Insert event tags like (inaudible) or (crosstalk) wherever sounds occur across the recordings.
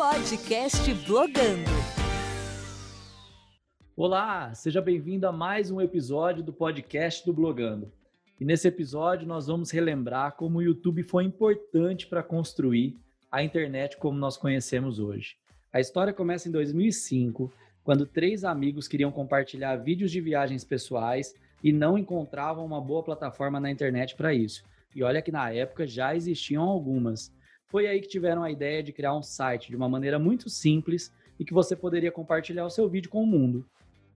Podcast Blogando. Olá, seja bem-vindo a mais um episódio do podcast do Blogando. E nesse episódio nós vamos relembrar como o YouTube foi importante para construir a internet como nós conhecemos hoje. A história começa em 2005, quando três amigos queriam compartilhar vídeos de viagens pessoais e não encontravam uma boa plataforma na internet para isso. E olha que na época já existiam algumas. Foi aí que tiveram a ideia de criar um site de uma maneira muito simples e que você poderia compartilhar o seu vídeo com o mundo.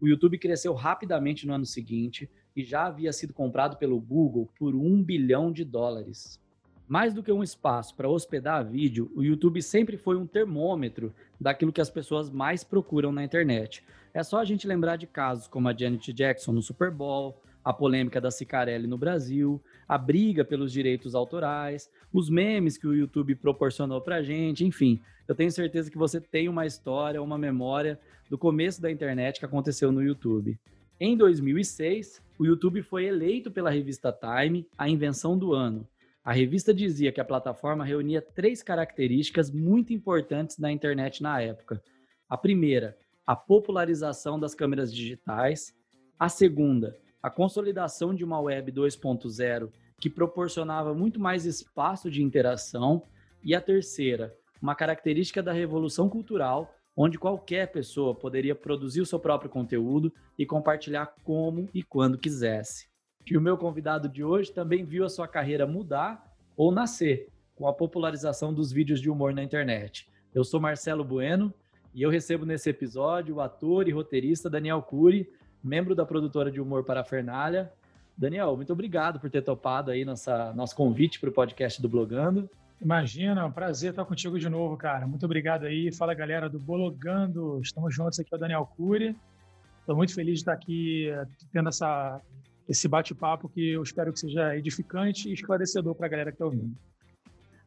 O YouTube cresceu rapidamente no ano seguinte e já havia sido comprado pelo Google por um bilhão de dólares. Mais do que um espaço para hospedar vídeo, o YouTube sempre foi um termômetro daquilo que as pessoas mais procuram na internet. É só a gente lembrar de casos como a Janet Jackson no Super Bowl, a polêmica da Cicarelli no Brasil, a briga pelos direitos autorais, os memes que o YouTube proporcionou pra gente, enfim. Eu tenho certeza que você tem uma história, uma memória do começo da internet que aconteceu no YouTube. Em 2006, o YouTube foi eleito pela revista Time a invenção do ano. A revista dizia que a plataforma reunia três características muito importantes na internet na época. A primeira, a popularização das câmeras digitais. A segunda, a consolidação de uma web 2.0 que proporcionava muito mais espaço de interação. E a terceira, uma característica da revolução cultural, onde qualquer pessoa poderia produzir o seu próprio conteúdo e compartilhar como e quando quisesse. E o meu convidado de hoje também viu a sua carreira mudar ou nascer com a popularização dos vídeos de humor na internet. Eu sou Marcelo Bueno e eu recebo nesse episódio o ator e roteirista Daniel Cury, membro da produtora de humor Parafernália. Daniel, muito obrigado por ter topado aí nossa, nosso convite para o podcast do Blogando. Imagina, é um prazer estar contigo de novo, cara. Muito obrigado aí. Fala, galera do Blogando. Estamos juntos aqui, é o Daniel Cury. Estou muito feliz de estar aqui eh, tendo essa esse bate-papo que eu espero que seja edificante e esclarecedor para a galera que está ouvindo.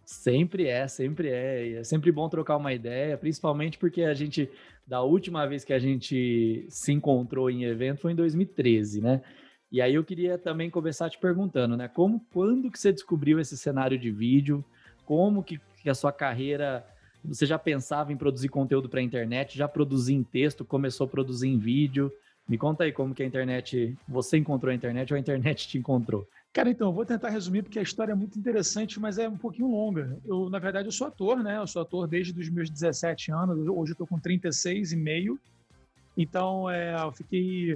Sempre é, sempre é. é sempre bom trocar uma ideia, principalmente porque a gente, da última vez que a gente se encontrou em evento foi em 2013, né? E aí eu queria também começar te perguntando, né? Como, quando que você descobriu esse cenário de vídeo? Como que, que a sua carreira, você já pensava em produzir conteúdo para a internet? Já produzia em texto? Começou a produzir em vídeo? Me conta aí como que a internet, você encontrou a internet ou a internet te encontrou? Cara, então, eu vou tentar resumir porque a história é muito interessante, mas é um pouquinho longa. Eu, na verdade, eu sou ator, né? Eu sou ator desde os meus 17 anos, hoje eu tô com 36 e meio. Então, é, eu fiquei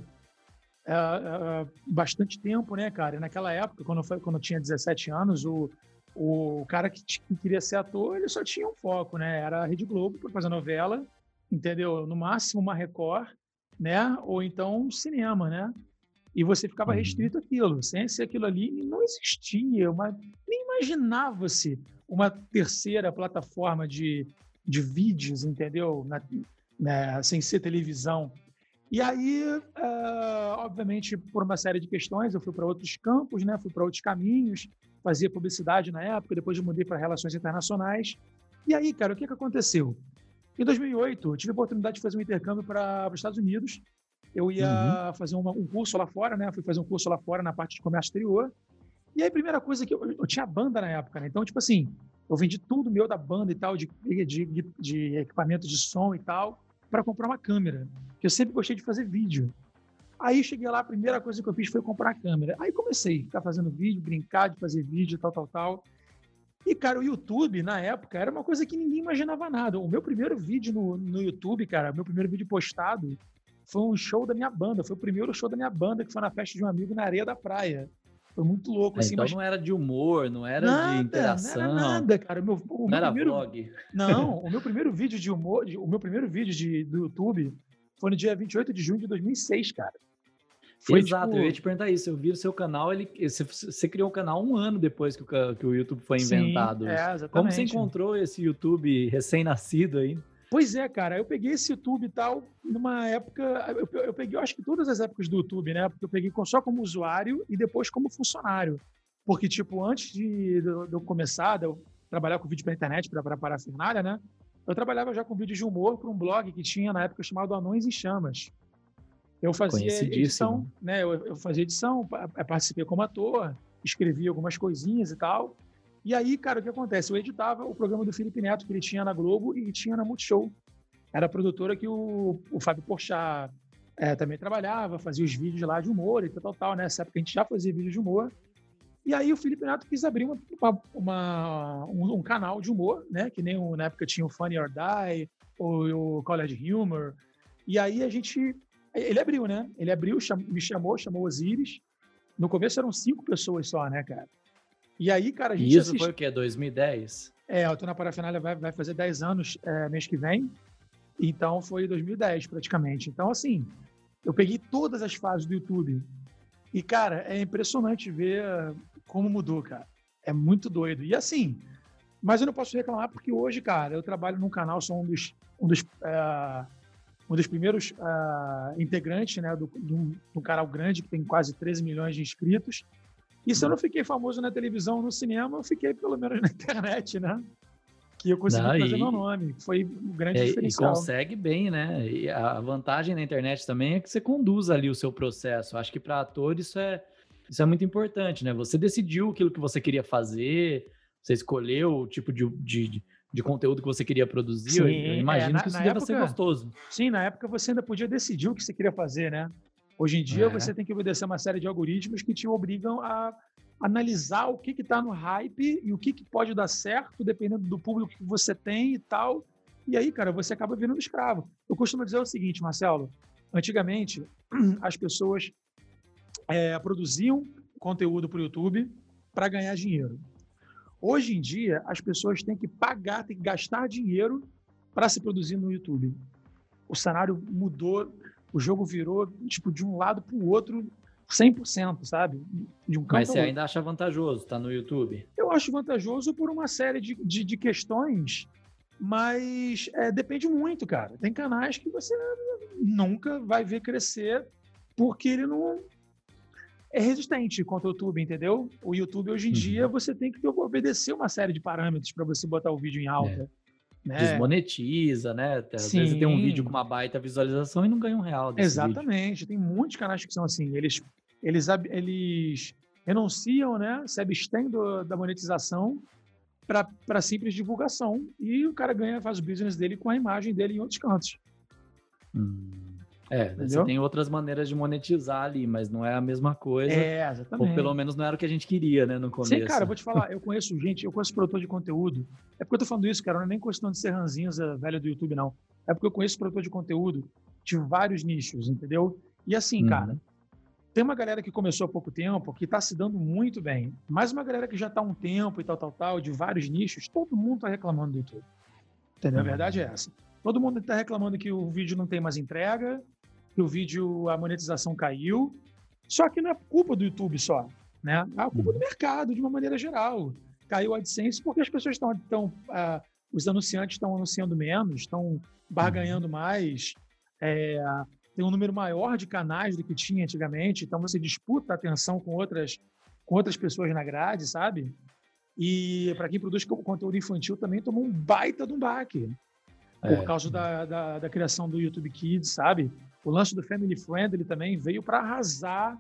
é, é, bastante tempo, né, cara? Naquela época, quando eu, foi, quando eu tinha 17 anos, o, o cara que, que, queria ser ator, ele só tinha um foco, né? Era a Rede Globo para fazer novela, entendeu? No máximo uma Record né? Ou então cinema, né? E você ficava uhum. restrito àquilo. Sem ser aquilo ali, não existia, uma, nem imaginava-se uma terceira plataforma de, de vídeos, entendeu? Na, né? Sem ser televisão. E aí, uh, obviamente, por uma série de questões, eu fui para outros campos, né? Fui para outros caminhos, fazia publicidade na época, depois eu mudei para relações internacionais. E aí, cara, o que, que aconteceu? Em 2008, eu tive a oportunidade de fazer um intercâmbio para os Estados Unidos. Eu ia uhum. fazer uma, um curso lá fora, né? Fui fazer um curso lá fora na parte de comércio exterior. E aí, a primeira coisa que eu, eu tinha banda na época, né? Então, tipo assim, eu vendi tudo meu da banda e tal, de, de, de, de equipamento de som e tal, para comprar uma câmera. Que eu sempre gostei de fazer vídeo. Aí cheguei lá, a primeira coisa que eu fiz foi comprar a câmera. Aí comecei a ficar fazendo vídeo, brincar de fazer vídeo, tal, tal, tal. E, cara, o YouTube, na época, era uma coisa que ninguém imaginava nada. O meu primeiro vídeo no, no YouTube, cara, meu primeiro vídeo postado, foi um show da minha banda. Foi o primeiro show da minha banda, que foi na festa de um amigo na areia da praia. Foi muito louco, é, assim. Então mas... não era de humor, não era nada, de interação. Não era nada, cara. O meu, o não meu era primeiro... vlog. Não, (laughs) o meu primeiro vídeo de humor, o meu primeiro vídeo de, do YouTube foi no dia 28 de junho de 2006, cara. Foi, Exato, tipo... eu ia te perguntar isso. Eu vi o seu canal, ele, você, você criou um canal um ano depois que o, que o YouTube foi inventado. Sim, é, exatamente. Como você encontrou esse YouTube recém-nascido aí? Pois é, cara, eu peguei esse YouTube e tal, numa época. Eu, eu peguei, eu acho que todas as épocas do YouTube, né? Porque eu peguei só como usuário e depois como funcionário. Porque, tipo, antes de, de, de eu começar, de eu trabalhar com vídeo para internet, para parafernália, né? Eu trabalhava já com vídeo de humor para um blog que tinha na época chamado Anões em Chamas. Eu fazia edição, né? Eu, eu, fazia edição, participei como ator, escrevi algumas coisinhas e tal. E aí, cara, o que acontece? Eu editava o programa do Felipe Neto que ele tinha na Globo e tinha na Multishow. Era a produtora que o, o Fábio Porchat é, também trabalhava, fazia os vídeos lá de humor e tal, tal, tal. Nessa época a gente já fazia vídeos de humor. E aí o Felipe Neto quis abrir uma, uma um, um, canal de humor, né? Que nem na época tinha o Funny or Die, ou o College Humor. E aí a gente... Ele abriu, né? Ele abriu, cham, me chamou, chamou Osiris. No começo eram cinco pessoas só, né, cara? E aí, cara, a gente. E isso assist... foi o quê? 2010? É, eu tô na Parafernália, vai, vai fazer 10 anos é, mês que vem. Então foi 2010 praticamente. Então, assim, eu peguei todas as fases do YouTube. E, cara, é impressionante ver como mudou, cara. É muito doido. E assim, mas eu não posso reclamar porque hoje, cara, eu trabalho num canal, sou um dos, um dos, uh, um dos primeiros uh, integrantes né, do, do, do canal grande, que tem quase 13 milhões de inscritos. E se eu não fiquei famoso na televisão, no cinema, eu fiquei pelo menos na (laughs) internet, né? Que eu consegui não, fazer e, meu nome. Foi um grande é, diferencial. E consegue bem, né? E a vantagem na internet também é que você conduz ali o seu processo. Acho que para ator isso é, isso é muito importante, né? Você decidiu aquilo que você queria fazer, você escolheu o tipo de, de, de conteúdo que você queria produzir. Sim, eu, imagino é, na, que isso deva época, ser gostoso. Sim, na época você ainda podia decidir o que você queria fazer, né? Hoje em dia, é. você tem que obedecer uma série de algoritmos que te obrigam a analisar o que está no hype e o que, que pode dar certo, dependendo do público que você tem e tal. E aí, cara, você acaba virando escravo. Eu costumo dizer o seguinte, Marcelo: antigamente, (clears throat) as pessoas é, produziam conteúdo para o YouTube para ganhar dinheiro. Hoje em dia, as pessoas têm que pagar, têm que gastar dinheiro para se produzir no YouTube. O cenário mudou o jogo virou tipo de um lado para o outro 100%, sabe? De um Mas você ainda acha vantajoso, tá no YouTube? Eu acho vantajoso por uma série de, de, de questões, mas é, depende muito, cara. Tem canais que você nunca vai ver crescer porque ele não é resistente contra o YouTube, entendeu? O YouTube hoje em uhum. dia você tem que obedecer uma série de parâmetros para você botar o vídeo em alta. É. Né? Desmonetiza, né? Às Sim. vezes tem um vídeo com uma baita visualização e não ganha um real. Exatamente. Vídeo. Tem muitos canais que são assim. Eles, eles, eles renunciam, né? Se abstêm do, da monetização para simples divulgação. E o cara ganha, faz o business dele com a imagem dele em outros cantos. Hum. É, Entendeu? você tem outras maneiras de monetizar ali, mas não é a mesma coisa. É, exatamente. Ou pelo menos não era o que a gente queria, né, no começo. Sim, cara, eu vou te falar, eu conheço gente, eu conheço produtor de conteúdo. É porque eu tô falando isso, cara, não é nem questão de ser ranzinza velho do YouTube, não. É porque eu conheço produtor de conteúdo de vários nichos, entendeu? E assim, uhum. cara, tem uma galera que começou há pouco tempo, que está se dando muito bem. Mas uma galera que já está há um tempo e tal, tal, tal, de vários nichos, todo mundo está reclamando do YouTube. Entendeu? Uhum. A verdade é essa. Todo mundo está reclamando que o vídeo não tem mais entrega, que o vídeo, a monetização caiu. Só que não é culpa do YouTube só, né? É culpa do uhum. mercado, de uma maneira geral. Caiu a AdSense porque as pessoas estão, estão uh, os anunciantes estão anunciando menos, estão barganhando uhum. mais, é, tem um número maior de canais do que tinha antigamente, então você disputa a atenção com outras, com outras pessoas na grade, sabe? E para quem produz conteúdo infantil também tomou um baita de um baque. Por é. causa da, da, da, criação do YouTube Kids, sabe? O lance do Family Friendly também veio para arrasar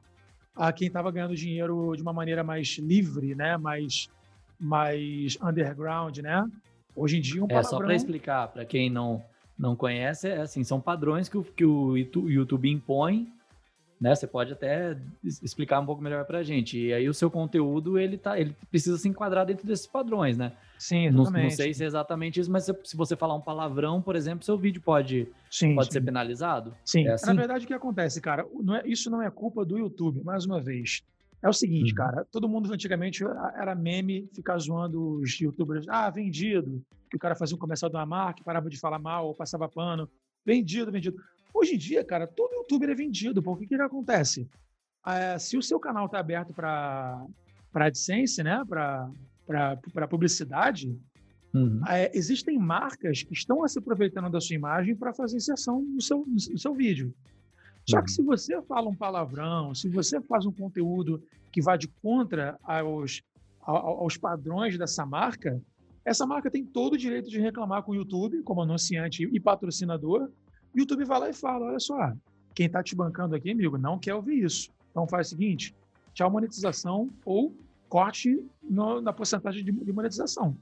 a quem estava ganhando dinheiro de uma maneira mais livre, né? Mais, mais underground, né? Hoje em dia um palavrão... É, só para explicar, para quem não, não conhece, é assim, são padrões que o, que o YouTube impõe né? Você pode até explicar um pouco melhor para a gente. E aí o seu conteúdo ele tá, ele precisa se enquadrar dentro desses padrões, né? Sim, exatamente. Não, não sei se é exatamente isso, mas se, se, você falar um palavrão, por exemplo, seu vídeo pode, sim, pode sim. ser penalizado. Sim. É assim? Na verdade, o que acontece, cara? Não é, isso não é culpa do YouTube. Mais uma vez, é o seguinte, uhum. cara. Todo mundo antigamente era meme ficar zoando os YouTubers. Ah, vendido. Que o cara fazia um comercial de uma marca, parava de falar mal, ou passava pano. Vendido, vendido. Hoje em dia, cara, todo youtuber é vendido. Porque o que, que acontece? É, se o seu canal está aberto para AdSense, né? Para publicidade, uhum. é, existem marcas que estão se aproveitando da sua imagem para fazer inserção no seu, no seu vídeo. Só uhum. que se você fala um palavrão, se você faz um conteúdo que vai de contra aos, aos padrões dessa marca, essa marca tem todo o direito de reclamar com o YouTube, como anunciante e patrocinador, o YouTube vai lá e fala: olha só, quem está te bancando aqui, amigo, não quer ouvir isso. Então faz o seguinte: tchau monetização ou corte no, na porcentagem de, de monetização.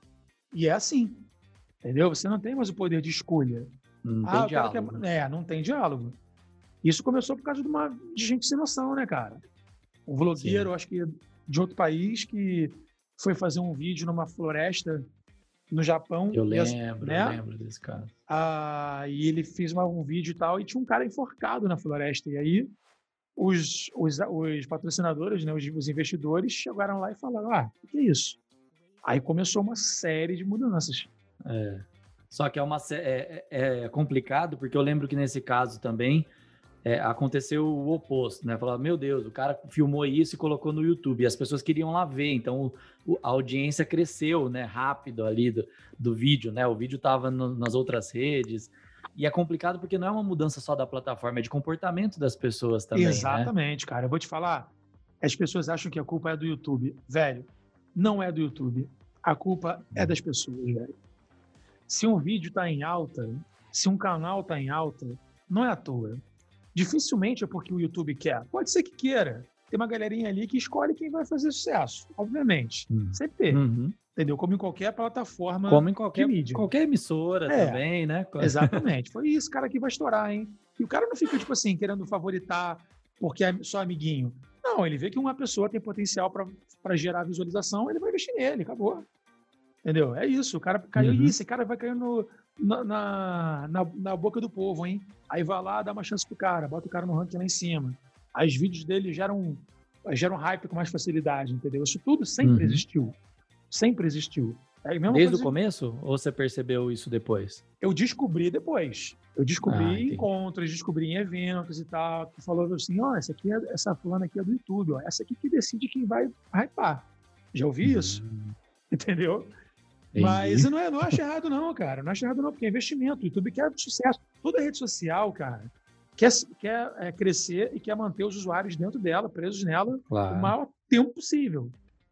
E é assim. Entendeu? Você não tem mais o poder de escolha. Não ah, tem diálogo. né? É, não tem diálogo. Isso começou por causa de uma de gente sem noção, né, cara? Um vlogueiro, acho que de outro país, que foi fazer um vídeo numa floresta no Japão. Eu lembro, né? eu lembro desse cara. ah, e ele fez uma- um vídeo e tal, e tinha um cara enforcado na floresta. E aí os, os, os patrocinadores, né, os, os investidores, chegaram lá e falaram: Ah, o que é isso? Aí começou uma série de mudanças. É. Só que é, uma, é, é- é complicado, porque eu lembro que nesse caso também é, aconteceu o oposto, né? Falaram, meu Deus, o cara filmou isso e colocou no YouTube, e as pessoas queriam lá ver, então o- a audiência cresceu, né, rápido ali do, do vídeo, né? O vídeo estava nas outras redes, e é complicado porque não é uma mudança só da plataforma, é de comportamento das pessoas também, né? Exatamente, cara. Eu vou te falar, as pessoas acham que a culpa é do YouTube. Velho, não é do YouTube. A culpa é das pessoas, velho. Se um vídeo tá em alta, se um canal tá em alta, não é à toa. Dificilmente é porque o YouTube quer. Pode ser que queira. Tem uma galerinha ali que escolhe quem vai fazer sucesso, obviamente. Hum. Sempre Uhum. Entendeu? Como em qualquer plataforma. Como em qualquer, mídia. qualquer emissora É. também, né? Exatamente. Foi (laughs) isso, cara, que vai estourar, hein? E o cara não fica, tipo assim, querendo favoritar porque é só amiguinho. Não, ele vê que uma pessoa tem potencial para gerar visualização, ele vai investir nele, acabou. Entendeu? É isso. O cara caiu. Uhum. Esse cara vai cair no, na, na, na, na boca do povo, hein? Aí vai lá, dá uma chance pro cara, bota o cara no ranking lá em cima. Aí os vídeos dele geram, geram hype com mais facilidade, entendeu? Isso tudo sempre Uhum. existiu. Sempre existiu. É Desde o começo? Ou você percebeu isso depois? eu descobri depois. Eu descobri Ah, em encontros, descobri em eventos e tal, que falou assim, ó, essa aqui é, essa fulana aqui é do YouTube, ó, essa aqui que decide quem vai hypar. Já ouvi isso, Hum, (laughs) entendeu? entendi. Mas eu não, eu não acho errado não, cara, não acho errado não, porque é investimento, o YouTube quer sucesso. Toda rede social, cara, quer, quer é, crescer e quer manter os usuários dentro dela, presos nela, Claro. o maior tempo possível.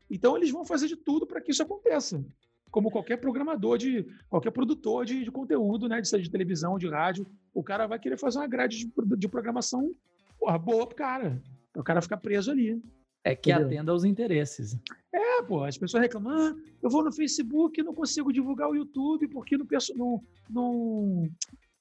Então eles vão fazer de tudo para que isso aconteça. Como qualquer programador de qualquer produtor de, de conteúdo, né, de de televisão, de rádio, o cara vai querer fazer uma grade de, de programação porra, boa pro cara. O cara ficar preso ali. É que Entendeu? atenda aos interesses. É, pô, as pessoas reclamam, ah, eu vou no Facebook e não consigo divulgar o YouTube porque não, não, não,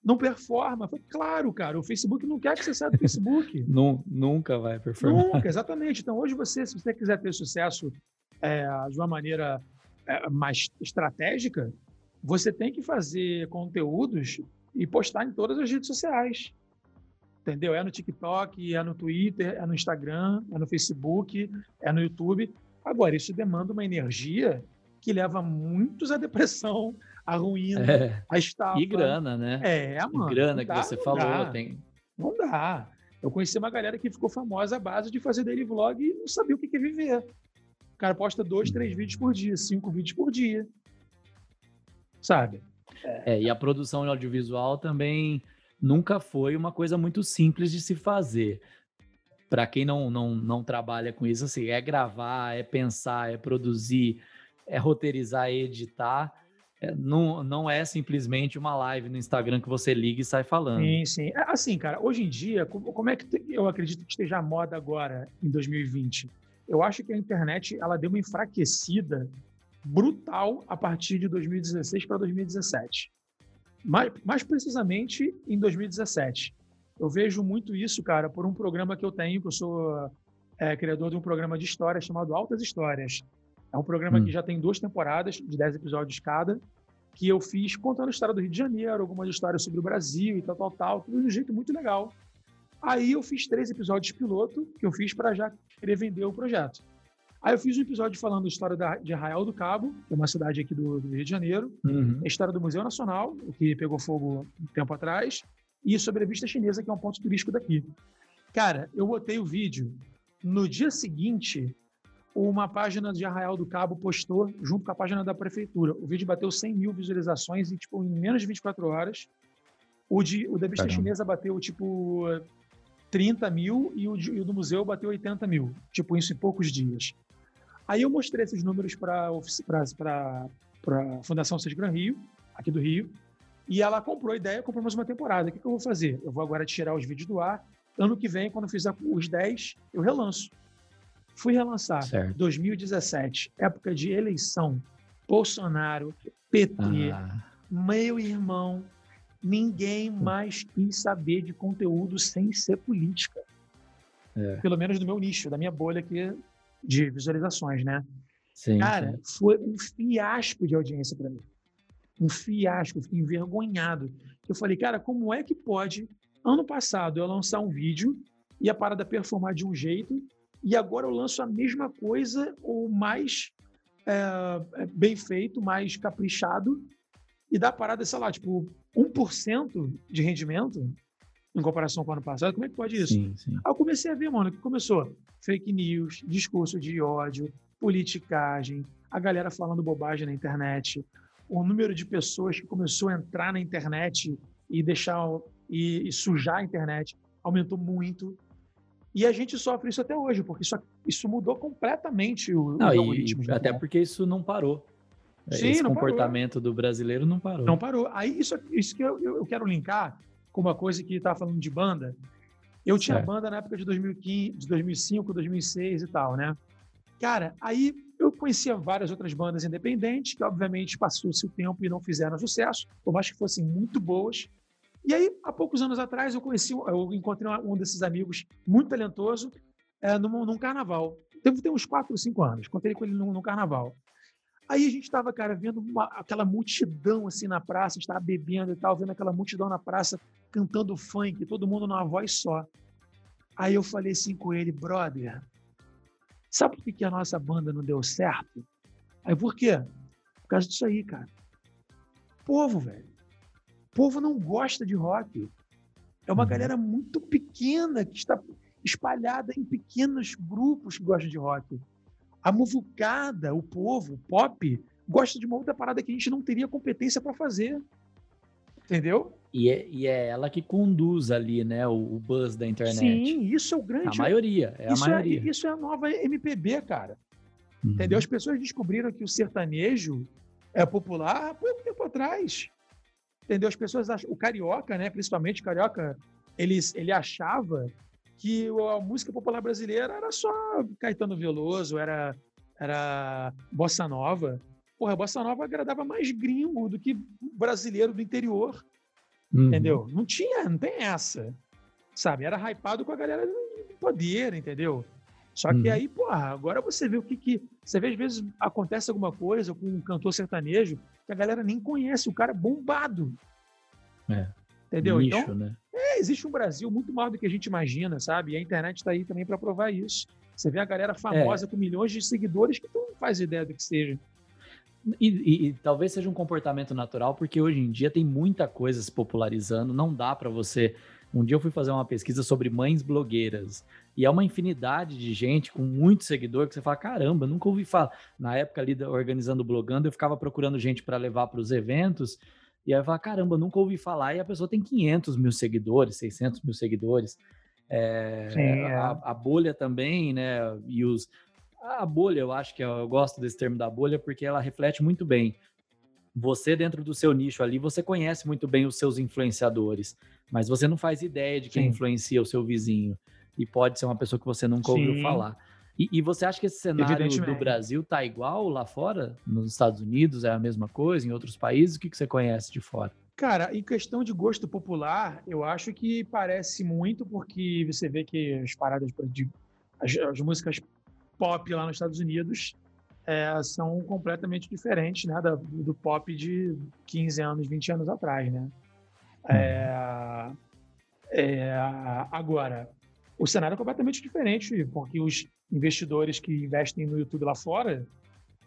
não performa. Falei, claro, cara, o Facebook não quer que você saia do Facebook. (laughs) Nu- nunca vai performar. Nunca, exatamente. Então, hoje, você, se você quiser ter sucesso é, de uma maneira é, mais estratégica, você tem que fazer conteúdos e postar em todas as redes sociais. Entendeu? É no TikTok, é no Twitter, é no Instagram, é no Facebook, é no YouTube. Agora, isso demanda uma energia que leva muitos à depressão, à ruína, É. à estafa. E grana, né? É, E mano. grana não que dá, você falou. dá. Tem... Não dá. Eu conheci uma galera que ficou famosa à base de fazer daily vlog e não sabia o que que é viver. O cara posta dois, três vídeos por dia, cinco vídeos por dia. Sabe? É, e a produção de audiovisual também nunca foi uma coisa muito simples de se fazer. Para quem não, não, não trabalha com isso, assim, é gravar, é pensar, é produzir, é roteirizar, é editar. É, não, não é simplesmente uma live no Instagram que você liga e sai falando. Sim, sim. É, Assim, cara, hoje em dia, como é que eu acredito que esteja a moda agora, em 2020? Eu acho que a internet ela deu uma enfraquecida brutal a partir de 2016 para 2017. Mais, mais precisamente em 2017. Eu vejo muito isso, cara, por um programa que eu tenho, que eu sou é, criador de um programa de histórias chamado Altas Histórias. É um programa Hum. que já tem duas temporadas, de 10 episódios cada, que eu fiz contando a história do Rio de Janeiro, algumas histórias sobre o Brasil e tal, tal, tal, tudo de um jeito muito legal. Aí eu fiz três episódios piloto que eu fiz para já querer vender o projeto. Aí eu fiz um episódio falando a história da, de Arraial do Cabo, que é uma cidade aqui do, do Rio de Janeiro, Uhum. a história do Museu Nacional, o que pegou fogo um tempo atrás, e sobre a Vista Chinesa, que é um ponto turístico daqui. Cara, eu botei o vídeo. No dia seguinte, uma página de Arraial do Cabo postou junto com a página da prefeitura. O vídeo bateu 100 mil visualizações e, tipo, em menos de 24 horas. O, de, o da Vista. Chinesa bateu, tipo, 30 mil e o, e o do museu bateu 80 mil. Tipo, isso em poucos dias. Aí eu mostrei esses números para a Fundação Cid Gran Rio, aqui do Rio, e ela comprou a ideia, comprou mais uma temporada. O que, que eu vou fazer? Eu vou agora tirar os vídeos do ar. Ano que vem, quando eu fizer os 10, eu relanço. Fui relançar. Certo. 2017, época de eleição. Bolsonaro, PT, ah. meu irmão, ninguém mais quis saber de conteúdo sem ser política. É. Pelo menos do meu nicho, da minha bolha aqui de visualizações, né? Sim, Cara, sim. foi um fiasco de audiência para mim. Um fiasco, fiquei envergonhado. Eu falei, cara, como é que pode, ano passado, eu lançar um vídeo e a parada performar de um jeito, e agora eu lanço a mesma coisa, ou mais é, bem feito, mais caprichado, e dá parada, sei lá, tipo, 1% de rendimento em comparação com o ano passado, como é que pode isso? Sim, sim. Aí eu comecei a ver, mano, que começou fake news, discurso de ódio, politicagem, a galera falando bobagem na internet, o número de pessoas que começou a entrar na internet e deixar e, e sujar a internet aumentou muito. E a gente sofre isso até hoje, porque isso, isso mudou completamente o, não, os algoritmos. até porque isso não parou. Sim, Esse comportamento parou. do brasileiro não parou. Não parou. Aí isso, isso que eu, eu quero linkar com uma coisa que estava falando de banda. Eu tinha certo. banda na época de 2015, de 2005, 2006 e tal, né? Cara, aí eu conhecia várias outras bandas independentes que, obviamente, passou-se o tempo e não fizeram sucesso, por mais que fossem muito boas. E aí, há poucos anos atrás, eu conheci, eu encontrei um desses amigos muito talentoso é, num, num carnaval. Deve ter uns 4 ou 5 anos. Encontrei com ele num, num carnaval. Aí a gente estava, cara, vendo uma, aquela multidão assim na praça, estava bebendo e tal, vendo aquela multidão na praça cantando funk, todo mundo numa voz só. Aí eu falei assim com ele, brother, sabe por que, que a nossa banda não deu certo? Aí por quê? Por causa disso aí, cara. Povo, velho. Povo não gosta de rock. É uma uhum. galera muito pequena que está espalhada em pequenos grupos que gostam de rock. A muvucada, o povo, o pop, gosta de uma outra parada que a gente não teria competência para fazer. Entendeu? E é, e é ela que conduz ali, né, o, o, buzz da internet. Sim, isso é o grande. A maioria, é isso a maioria. É, isso é a nova MPB, cara. Uhum. Entendeu? As pessoas descobriram que o sertanejo é popular há pouco tempo atrás. Entendeu? As pessoas acham, o carioca, né, principalmente o carioca, ele, ele achava que a música popular brasileira era só Caetano Veloso, era, era bossa nova. Porra, a bossa nova agradava mais gringo do que brasileiro do interior. Uhum. Entendeu? Não tinha, não tem essa. Sabe? Era hypado com a galera do poder, entendeu? Só que uhum. aí, porra, agora você vê o que que. Você vê, às vezes, acontece alguma coisa com um cantor sertanejo que a galera nem conhece, o cara é bombado. É. Entendeu? Nicho, então, né? É, existe um Brasil muito maior do que a gente imagina, sabe? E a internet está aí também para provar isso. Você vê a galera famosa é. com milhões de seguidores que tu não faz ideia do que seja. E, e, e, talvez seja um comportamento natural, porque hoje em dia tem muita coisa se popularizando, não dá para você. Um dia eu fui fazer uma pesquisa sobre mães blogueiras, e é uma infinidade de gente com muito seguidor que você fala: caramba, nunca ouvi falar. Na época ali organizando blogando, eu ficava procurando gente para levar para os eventos, e aí eu falo, caramba, nunca ouvi falar, e a pessoa tem 500 mil seguidores, 600 mil seguidores. É, Sim, é. A, a, bolha também, né? E os. A bolha, eu acho que eu, eu gosto desse termo da bolha, porque ela reflete muito bem. Você, dentro do seu nicho ali, você conhece muito bem os seus influenciadores, mas você não faz ideia de quem Sim. influencia o seu vizinho. E pode ser uma pessoa que você nunca ouviu Sim. falar. E, e, você acha que esse cenário do Brasil tá igual lá fora? Nos Estados Unidos é a mesma coisa? Em outros países? O que, que você conhece de fora? Cara, em questão de gosto popular, eu acho que parece muito, porque você vê que as paradas de. as, as músicas pop lá nos Estados Unidos é, são completamente diferentes né, da, do pop de 15 anos, 20 anos atrás, né? É, é, agora, o cenário é completamente diferente, porque os investidores que investem no YouTube lá fora,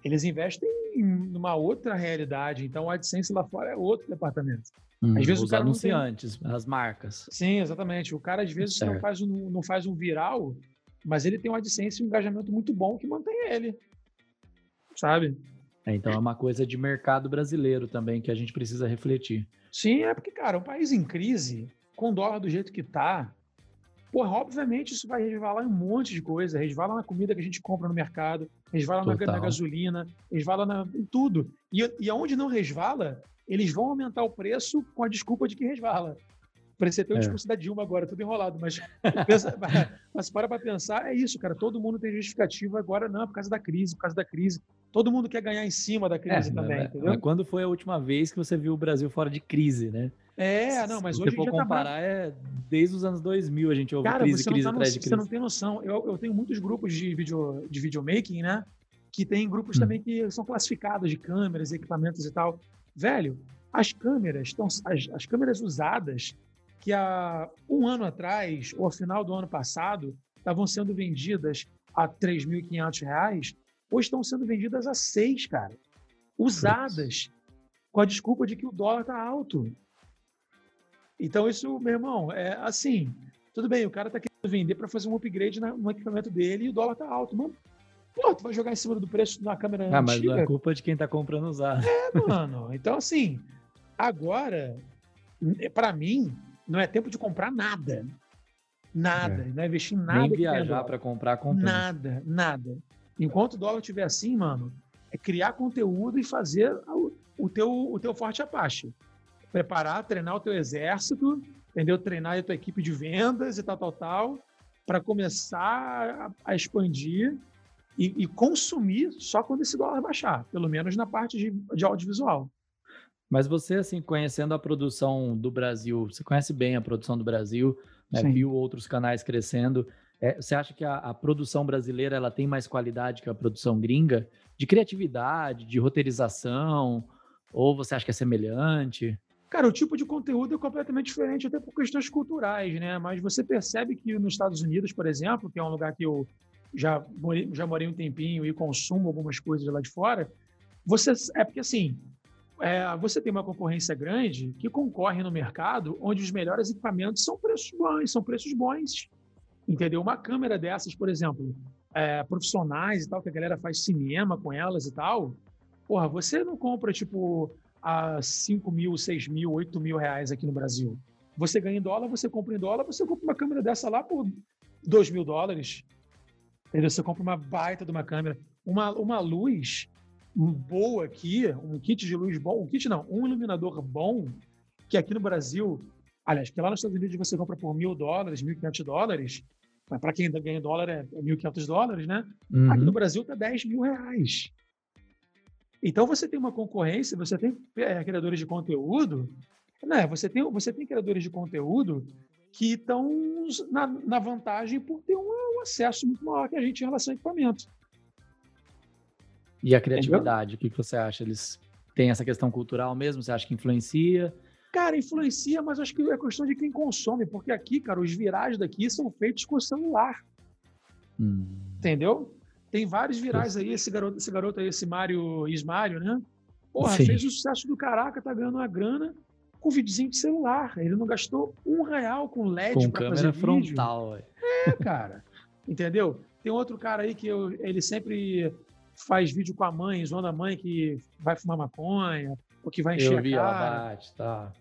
eles investem em uma outra realidade. Então, o AdSense lá fora é outro departamento. Hum, às vezes os anunciantes, tem... as marcas. Sim, exatamente. O cara, às vezes, não faz, um, não faz um viral, mas ele tem um AdSense e um engajamento muito bom que mantém ele. Sabe? É, então, é uma coisa de mercado brasileiro também que a gente precisa refletir. Sim, é porque, cara, um país em crise, com dólar do jeito que tá, Porra, obviamente isso vai resvalar em um monte de coisa. Resvala na comida que a gente compra no mercado, resvala na, na, gasolina, resvala na, em tudo. E, e aonde não resvala, eles vão aumentar o preço com a desculpa de que resvala. Parecia ter o um é. discurso da Dilma agora, tudo enrolado, mas, (laughs) pensa, (laughs) mas para para pensar, é isso, cara. Todo mundo tem justificativa agora, não, por causa da crise, por causa da crise. Todo mundo quer ganhar em cima da crise é, também, mas, entendeu? Mas quando foi a última vez que você viu o Brasil fora de crise, né? É, não, mas Se hoje você for tá comparar, tá... é desde os anos 2000 a gente ouve cara, crise, crise tá de crise. Você não tem noção. Eu, eu tenho muitos grupos de, video, de videomaking, né? Que tem grupos hum. também que são classificados de câmeras, equipamentos e tal. Velho, as câmeras estão as, as câmeras usadas que há um ano atrás, ou final do ano passado, estavam sendo vendidas a R$ 3.500, hoje estão sendo vendidas a seis, cara. Usadas, com a desculpa de que o dólar está alto. Então, isso, meu irmão, é assim. Tudo bem, o cara está querendo vender para fazer um upgrade no equipamento dele e o dólar está alto. Mano, pô, tu vai jogar em cima do preço na câmera ah, antiga? mas é culpa de quem está comprando usado. É, mano. Então, assim, agora, para mim, não é tempo de comprar nada. Nada. É. Não é investir em nada. Nem viajar para comprar, comprar. Nada, nada. Enquanto o dólar estiver assim, mano, é criar conteúdo e fazer o, o, teu, o teu forte Apache. Preparar, treinar o teu exército, entendeu? Treinar a tua equipe de vendas e tal, tal, tal, para começar a, a expandir e, e, consumir só quando esse dólar baixar, pelo menos na parte de, de audiovisual. Mas você, assim, conhecendo a produção do Brasil, você conhece bem a produção do Brasil, né? viu outros canais crescendo. É, você acha que a, a, produção brasileira ela tem mais qualidade que a produção gringa? De criatividade, de roteirização? Ou você acha que é semelhante? Cara, o tipo de conteúdo é completamente diferente, até por questões culturais, né? Mas você percebe que nos Estados Unidos, por exemplo, que é um lugar que eu já morei, já morei um tempinho e consumo algumas coisas lá de fora, você é porque assim é, você tem uma concorrência grande que concorre no mercado onde os melhores equipamentos são preços bons, são preços bons. Entendeu? Uma câmera dessas, por exemplo, é, profissionais e tal, que a galera faz cinema com elas e tal, porra, você não compra, tipo, a 5 mil, 6 mil, 8 mil reais aqui no Brasil. Você ganha em dólar, você compra em dólar, você compra uma câmera dessa lá por 2 mil dólares. Entendeu? Você compra uma baita de uma câmera. Uma, uma luz boa aqui, um kit de luz bom, um kit não, um iluminador bom, que aqui no Brasil, aliás, que lá nos Estados Unidos você compra por mil dólares, mil quinhentos dólares, para quem ainda ganha dólar é mil quinhentos dólares, né? Uhum. Aqui no Brasil tá 10 mil reais. Então você tem uma concorrência, você tem é, criadores de conteúdo, né? Você tem, você tem criadores de conteúdo que estão na, na, vantagem por ter um, um acesso muito maior que a gente em relação ao equipamento. E a criatividade, Entendeu? o que você acha? Eles têm essa questão cultural mesmo? Você acha que influencia? Cara, influencia, mas acho que é questão de quem consome, porque aqui, cara, os virais daqui são feitos com celular. Hum. Entendeu? Tem vários virais aí, esse garoto, esse garoto aí, esse Mário Ismário, né? Porra, Sim. fez o sucesso do caraca, tá ganhando uma grana com videozinho de celular. Ele não gastou um real com LED com pra câmera fazer frontal. Vídeo. É, cara. Entendeu? Tem outro cara aí que eu, ele sempre faz vídeo com a mãe, zoando a mãe que vai fumar maconha, ou que vai encher Eu vi, a cara. Ela bate, tá.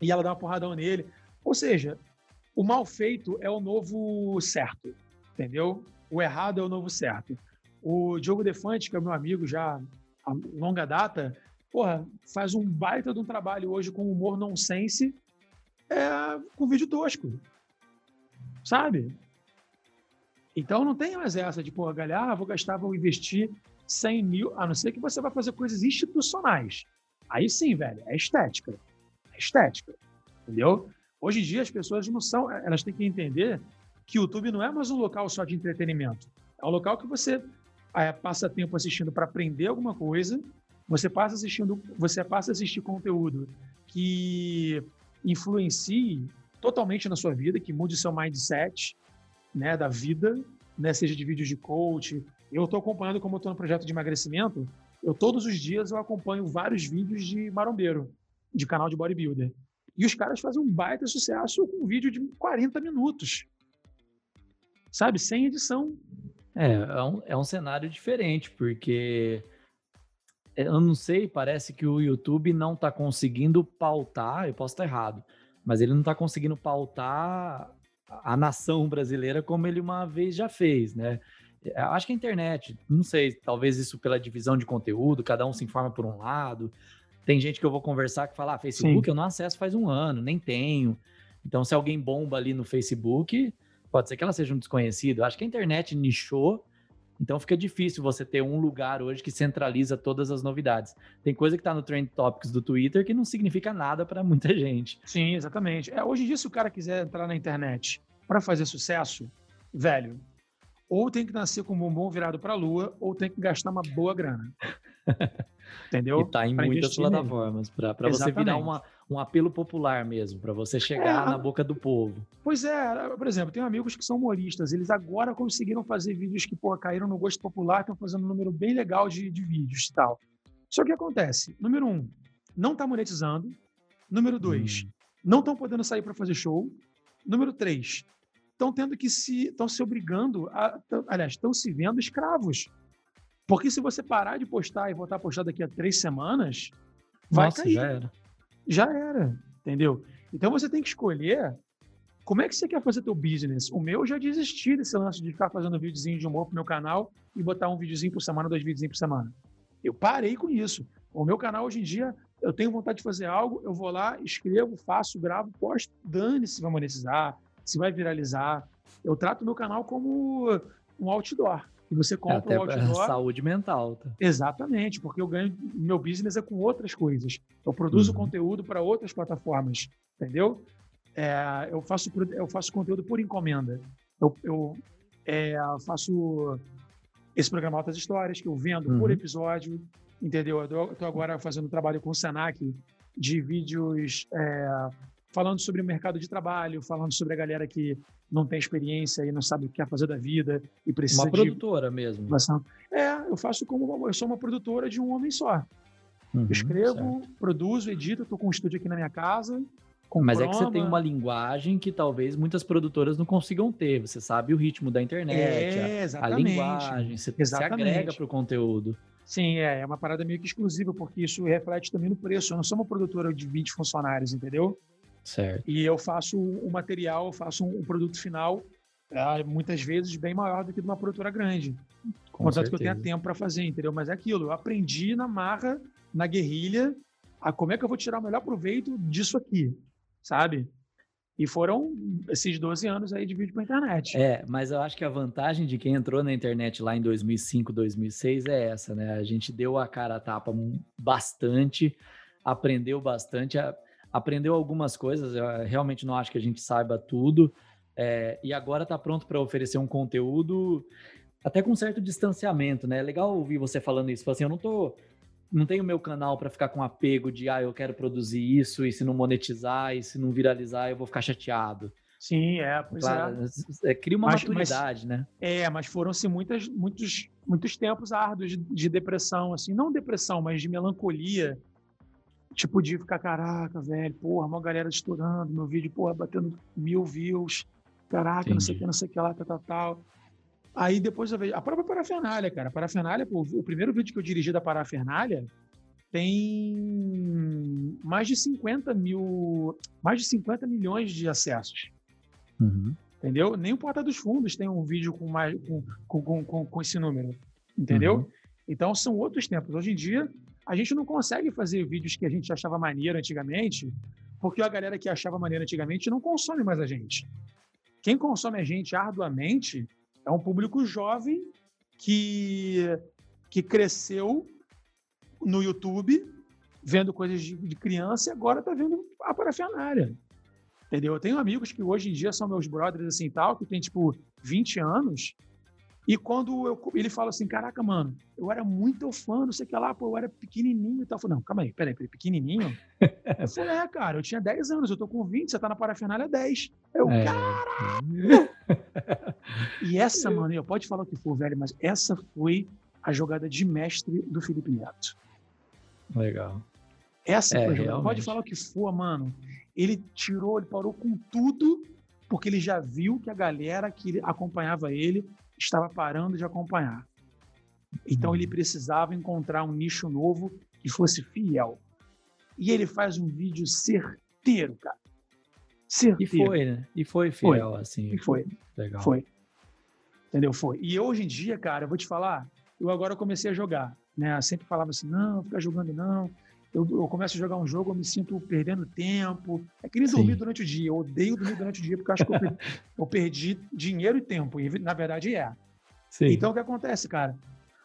E ela dá uma porradão nele. Ou seja, o mal feito é o novo certo, entendeu? O errado é o novo certo. O Diogo Defante, que é meu amigo já há longa data, porra, faz um baita de um trabalho hoje com humor nonsense é, com vídeo tosco. Sabe? Então não tem mais essa de, porra, galera, ah, vou gastar, vou investir 100 mil, a não ser que você vai fazer coisas institucionais. Aí sim, velho, é estética. É estética. Entendeu? Hoje em dia as pessoas não são, elas têm que entender que o YouTube não é mais um local só de entretenimento. É um local que você passa tempo assistindo para aprender alguma coisa, você passa assistindo, você passa a assistir conteúdo que influencie totalmente na sua vida, que mude seu mindset, né, da vida, né, seja de vídeos de coach, eu estou acompanhando, como eu estou no projeto de emagrecimento, eu todos os dias eu acompanho vários vídeos de marombeiro, de canal de bodybuilder. E os caras fazem um baita sucesso com um vídeo de 40 minutos. Sabe? Sem edição. É, é um, é um cenário diferente, porque eu não sei, parece que o YouTube não está conseguindo pautar, eu posso estar errado, mas ele não está conseguindo pautar a nação brasileira como ele uma vez já fez, né? É, acho que a internet, não sei, talvez isso pela divisão de conteúdo, cada um se informa por um lado. Tem gente que eu vou conversar que fala, ah, Facebook Sim. eu não acesso faz um ano, nem tenho. Então, se alguém bomba ali no Facebook, pode ser que ela seja um desconhecido. Acho que a internet nichou, então fica difícil você ter um lugar hoje que centraliza todas as novidades. Tem coisa que está no Trend Topics do Twitter que não significa nada para muita (laughs) gente. Sim, exatamente. É, hoje em dia, se o cara quiser entrar na internet para fazer sucesso, velho, ou tem que nascer com o bumbum virado para a lua, ou tem que gastar uma boa grana. (laughs) Entendeu? E tá em pra muitas plataformas, para você virar uma, um apelo popular mesmo, para você chegar é, na boca do povo. Pois é, por exemplo, tenho amigos que são humoristas, eles agora conseguiram fazer vídeos que porra, caíram no gosto popular, estão fazendo um número bem legal de, de vídeos e tal. Só que acontece, número um, não está monetizando. Número dois, hum. não estão podendo sair para fazer show. Número três, estão tendo que se estão se obrigando a, aliás, estão se vendo escravos. Porque se você parar de postar e voltar a postar daqui a três semanas, vai Nossa, cair. Já era. Já era, entendeu? Então você tem que escolher como é que você quer fazer teu business. O meu já desisti desse lance de ficar fazendo videozinho de humor pro meu canal e botar um videozinho por semana, dois videozinhos por semana. Eu parei com isso. O meu canal hoje em dia, eu tenho vontade de fazer algo, eu vou lá, escrevo, faço, gravo, posto, dane-se se vai monetizar, se vai viralizar. Eu trato o meu canal como um outdoor. E você é, compra é, o (laughs) outdoor. Saúde mental. Tá? Exatamente, porque eu ganho. Meu business é com outras coisas. Eu produzo uhum. conteúdo para outras plataformas, entendeu? É, eu, faço, eu faço conteúdo por encomenda. Eu, eu é, faço esse programa Altas Histórias, que eu vendo uhum. por episódio, entendeu? Eu estou agora fazendo um trabalho com o Senac de vídeos é, falando sobre o mercado de trabalho, falando sobre a galera que não tem experiência e não sabe o que quer fazer da vida e precisa uma produtora mesmo. É, eu faço como eu sou uma produtora de um homem só. Uhum, escrevo, certo. produzo, edito, estou com um estúdio aqui na minha casa. Mas é que você tem uma linguagem que talvez muitas produtoras não consigam ter. Você sabe o ritmo da internet, é, a, a, linguagem, você, você agrega para o conteúdo. Sim, é, é uma parada meio que exclusiva, porque isso reflete também no preço. Eu não sou uma produtora de 20 funcionários, entendeu? Certo. E eu faço o material, eu faço um, produto final, é, muitas vezes bem maior do que de uma produtora grande. Com Contanto que eu tenha tempo para fazer, entendeu? Mas é aquilo, eu aprendi na marra, na guerrilha, a como é que eu vou tirar o melhor proveito disso aqui, sabe? E foram esses 12 anos aí de vídeo para internet. É, mas eu acho que a vantagem de quem entrou na internet lá em 2005, 2006 é essa, né? A gente deu a cara a tapa bastante, aprendeu bastante. A aprendeu algumas coisas, eu eh, realmente não acho que a gente saiba tudo, é, e agora está pronto para oferecer um conteúdo até com certo distanciamento, né? É legal ouvir você falando isso, assim, eu não tô não tenho meu canal para ficar com apego de ah, eu quero produzir isso e se não monetizar e se não viralizar eu vou ficar chateado. Sim, é, pois claro, é. é. Cria uma mas, maturidade, mas, né? É, mas foram-se muitos, muitos tempos árduos de, de, depressão, assim, não depressão, mas de melancolia, tipo de ficar, caraca, velho, porra, uma galera estourando, meu vídeo, porra, batendo mil views, caraca, Entendi. não sei o que, não sei o que lá, tal, tal, tal. Aí depois eu vejo, a própria parafernália, cara, parafernália, pô, o primeiro vídeo que eu dirigi da parafernália tem mais de 50 mil, mais de 50 milhões de acessos. Uhum. Entendeu? Nem o Porta dos Fundos tem um vídeo com, mais, com, com, com, com esse número. Entendeu? Uhum. Então são outros tempos. Hoje em dia, a gente não consegue fazer vídeos que a gente achava maneiro antigamente, porque a galera que achava maneiro antigamente não consome mais a gente. Quem consome a gente arduamente é um público jovem que, que cresceu no YouTube vendo coisas de, de criança e agora está vendo a parafernália. Entendeu? Eu tenho amigos que hoje em dia são meus brothers assim tal, que tem tipo 20 anos e quando eu, ele fala assim, caraca, mano, eu era muito fã, não sei o que lá, pô, eu era pequenininho e tal. Eu falei, não, calma aí, peraí, peraí pequenininho? (laughs) eu falei, é, cara, eu tinha 10 anos, eu tô com 20, você tá na parafernália 10. Eu, é. caraca! e essa, mano, eu pode falar o que for, velho, mas essa foi a jogada de mestre do Felipe Neto. Legal. Essa é, foi a jogada. Pode falar o que for, mano. Ele tirou, ele parou com tudo, porque ele já viu que a galera que acompanhava ele estava parando de acompanhar. Então ele uhum. precisava encontrar um nicho novo que fosse fiel. E ele faz um vídeo certeiro, cara. Certeiro. E foi, né? E foi fiel, foi. assim. E foi. Legal. Foi. Entendeu? Foi. E hoje em dia, cara, eu vou te falar, eu agora comecei a jogar. Né? Eu sempre falava assim, não, ficar jogando não. Eu, eu, começo a jogar um jogo, eu me sinto perdendo tempo. É que nem dormir durante o dia. Eu odeio dormir durante o dia, porque eu acho que eu perdi, (laughs) eu perdi dinheiro e tempo. E na verdade é. Sim. Então o que acontece, cara?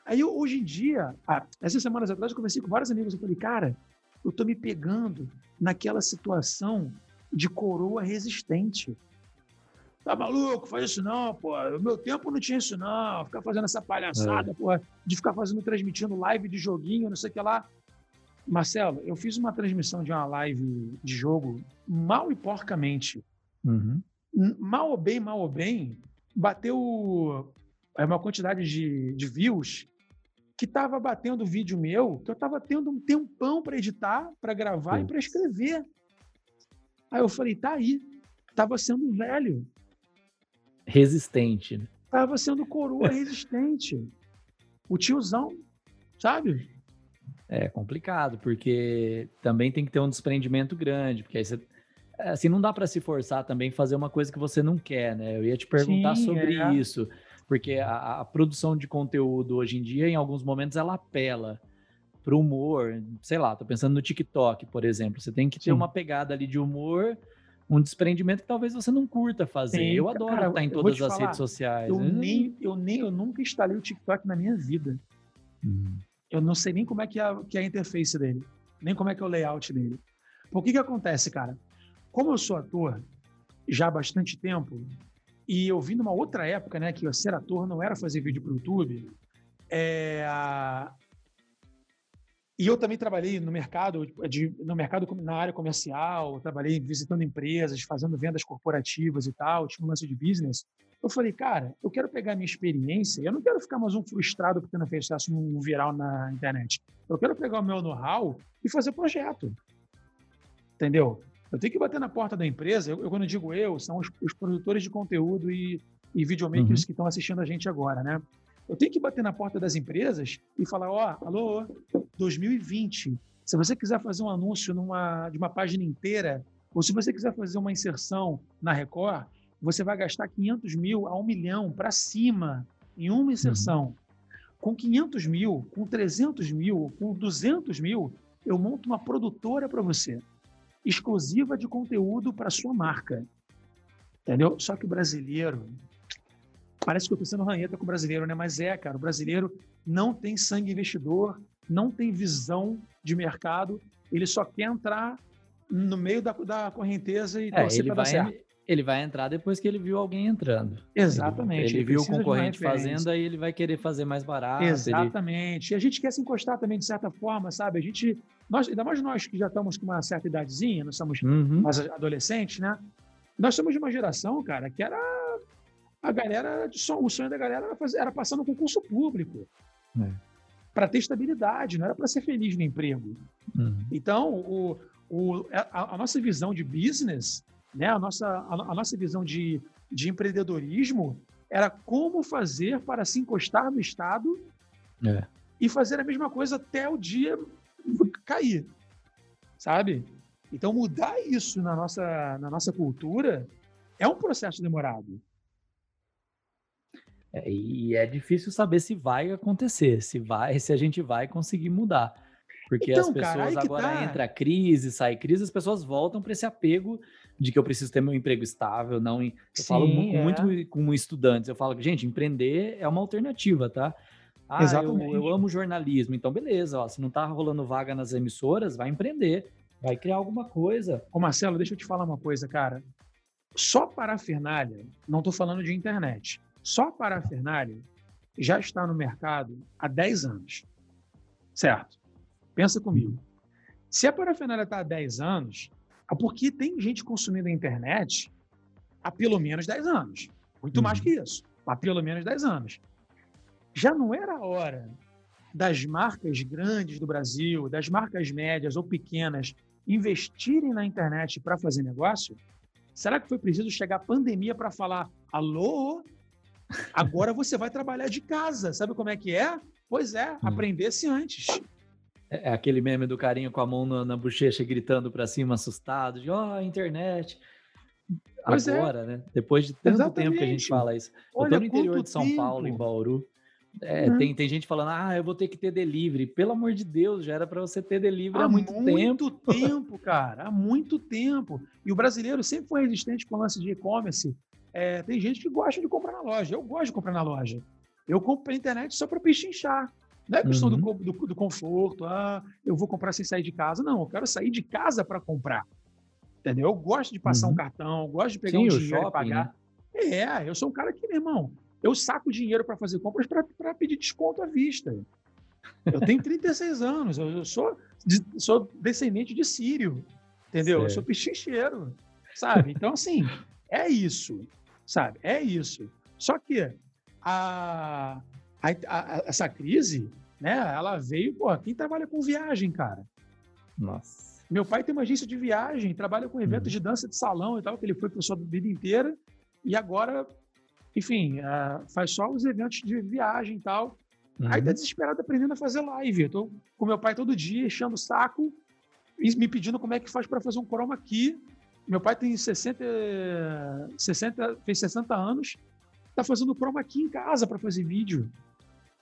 Aí hoje em dia, ah, essas semanas atrás, eu conversei com vários amigos. Eu falei, cara, eu tô me pegando naquela situação de coroa resistente. Tá maluco? Faz isso não, pô. O meu tempo não tinha isso não. Ficar fazendo essa palhaçada, é. pô, de ficar fazendo, transmitindo live de joguinho, não sei o que lá. Marcelo, eu fiz uma transmissão de uma live de jogo mal e porcamente. Uhum. Mal ou bem, mal ou bem, bateu é, uma quantidade de, de views que estava batendo vídeo meu, que eu estava tendo um tempão para editar, para gravar Sim. e para escrever. Aí eu falei, tá aí, estava sendo velho. Resistente. Né? Tava sendo coroa (laughs) resistente. O tiozão, sabe? É complicado, porque também tem que ter um desprendimento grande, porque aí você assim não dá para se forçar também fazer uma coisa que você não quer, né? Eu ia te perguntar Sim, sobre é. isso, porque a, a, produção de conteúdo hoje em dia, em alguns momentos, ela apela para humor, sei lá, tô pensando no TikTok, por exemplo. Você tem que ter Sim. uma pegada ali de humor, um desprendimento que talvez você não curta fazer. Sim, eu adoro cara, estar em todas as falar, redes sociais. Eu, né? nem, eu nem, eu nunca instalei o TikTok na minha vida. Hum. Eu não sei nem como é que é, a, que é a interface dele, nem como é que é o layout dele. Por que que acontece, cara? Como eu sou ator já há bastante tempo, e eu vim numa outra época, né, que ser ator não era fazer vídeo para o YouTube, é... e eu também trabalhei no mercado, de, no mercado na área comercial, trabalhei visitando empresas, fazendo vendas corporativas e tal, tinha um lance de business. Eu falei, cara, eu quero pegar minha experiência, eu não quero ficar mais um frustrado porque não fez sucesso num viral na internet. Eu quero pegar o meu know-how e fazer projeto. Entendeu? Eu tenho que bater na porta da empresa. Eu, eu quando digo eu, são os, os, produtores de conteúdo e, e videomakers uhum. que estão assistindo a gente agora, né? Eu tenho que bater na porta das empresas e falar, ó, oh, alô, 2020. Se você quiser fazer um anúncio numa, de uma página inteira, ou se você quiser fazer uma inserção na Record, você vai gastar 500 mil a 1 milhão para cima em uma inserção. Uhum. Com 500 mil, com 300 mil, com 200 mil, eu monto uma produtora para você, exclusiva de conteúdo para sua marca. Entendeu? Só que o brasileiro. Parece que eu estou sendo ranheta com o brasileiro, né? Mas é, cara, o brasileiro não tem sangue investidor, não tem visão de mercado, ele só quer entrar no meio da, da correnteza e é, torcer para dar certo ele vai entrar depois que ele viu alguém entrando. Exatamente. Ele, ele viu o concorrente fazendo, aí ele vai querer fazer mais barato. Exatamente. Ele... E a gente quer se encostar também de certa forma, sabe? A gente, nós, ainda mais nós que já estamos com uma certa idadezinha, nós somos uhum. mais adolescentes, né? Nós somos de uma geração, cara, que era a galera, o sonho da galera era, fazer, era passar no concurso público. É. Para ter estabilidade, não era para ser feliz no emprego. Uhum. Então, o, o, a, a nossa visão de business né? A, nossa, a, a nossa visão de, de empreendedorismo era como fazer para se encostar no Estado é. e fazer a mesma coisa até o dia cair, sabe? Então, mudar isso na nossa, na nossa cultura é um processo demorado. É, e é difícil saber se vai acontecer, se vai, se a gente vai conseguir mudar. Porque então, as pessoas cara, agora tá. entra crise, sai crise, as pessoas voltam para esse apego de que eu preciso ter meu emprego estável, não. Eu Sim, falo é. muito com estudantes, eu falo, gente, empreender é uma alternativa, tá? Ah, Exatamente. Eu, eu amo jornalismo, então beleza, ó, se não tá rolando vaga nas emissoras, vai empreender, vai criar alguma coisa. Ô Marcelo, deixa eu te falar uma coisa, cara. Só parafernália, não estou falando de internet, só parafernália já está no mercado há 10 anos. Certo? Pensa comigo. Se a parafernália está há 10 anos, é porque tem gente consumindo a internet há pelo menos 10 anos. Muito uhum. mais que isso. Há pelo menos 10 anos. Já não era a hora das marcas grandes do Brasil, das marcas médias ou pequenas, investirem na internet para fazer negócio? Será que foi preciso chegar a pandemia para falar: alô, agora você vai trabalhar de casa? Sabe como é que é? Pois é, hum. aprendesse antes. É, é aquele meme do carinho com a mão na, na bochecha gritando para cima, assustado, de ó, oh, internet. Pois é. Agora, é. né? Depois de tanto Exatamente. tempo que a gente fala isso. Olha, eu tô no interior de São tempo. Paulo, em Bauru. É, uhum. tem, tem gente falando, ah, eu vou ter que ter delivery. Pelo amor de Deus, já era para você ter delivery há, há muito, muito tempo. muito tempo, cara, há muito tempo. E o brasileiro sempre foi resistente com o lance de e-commerce. É, tem gente que gosta de comprar na loja. Eu gosto de comprar na loja. Eu compro pela internet só para pechinchar. Não é questão uhum. do, do, do, conforto, ah, eu vou comprar sem sair de casa. Não, eu quero sair de casa para comprar. Entendeu? Eu gosto de passar uhum. um cartão, gosto de pegar Sim, um dinheiro shopping, e pagar. Né? É, eu sou um cara que, meu irmão, eu saco dinheiro para fazer compras para pedir desconto à vista. Eu tenho (laughs) 36 anos, eu sou, sou descendente de sírio, entendeu? Certo. Eu sou pichincheiro, sabe? Então, assim, é isso, sabe? É isso. Só que a, a, a, essa crise, né, ela veio, pô, quem trabalha com viagem, cara? Nossa. Meu pai tem uma agência de viagem, trabalha com eventos uhum. de dança de salão e tal, que ele foi professor a vida inteira, e agora enfim, uh, faz só os eventos de viagem e tal. Uhum. Aí tá desesperado aprendendo a fazer live. Eu tô com meu pai todo dia, enchendo o saco, e me pedindo como é que faz para fazer um chroma aqui. Meu pai tem 60, 60, fez 60 anos, tá fazendo chroma aqui em casa para fazer vídeo.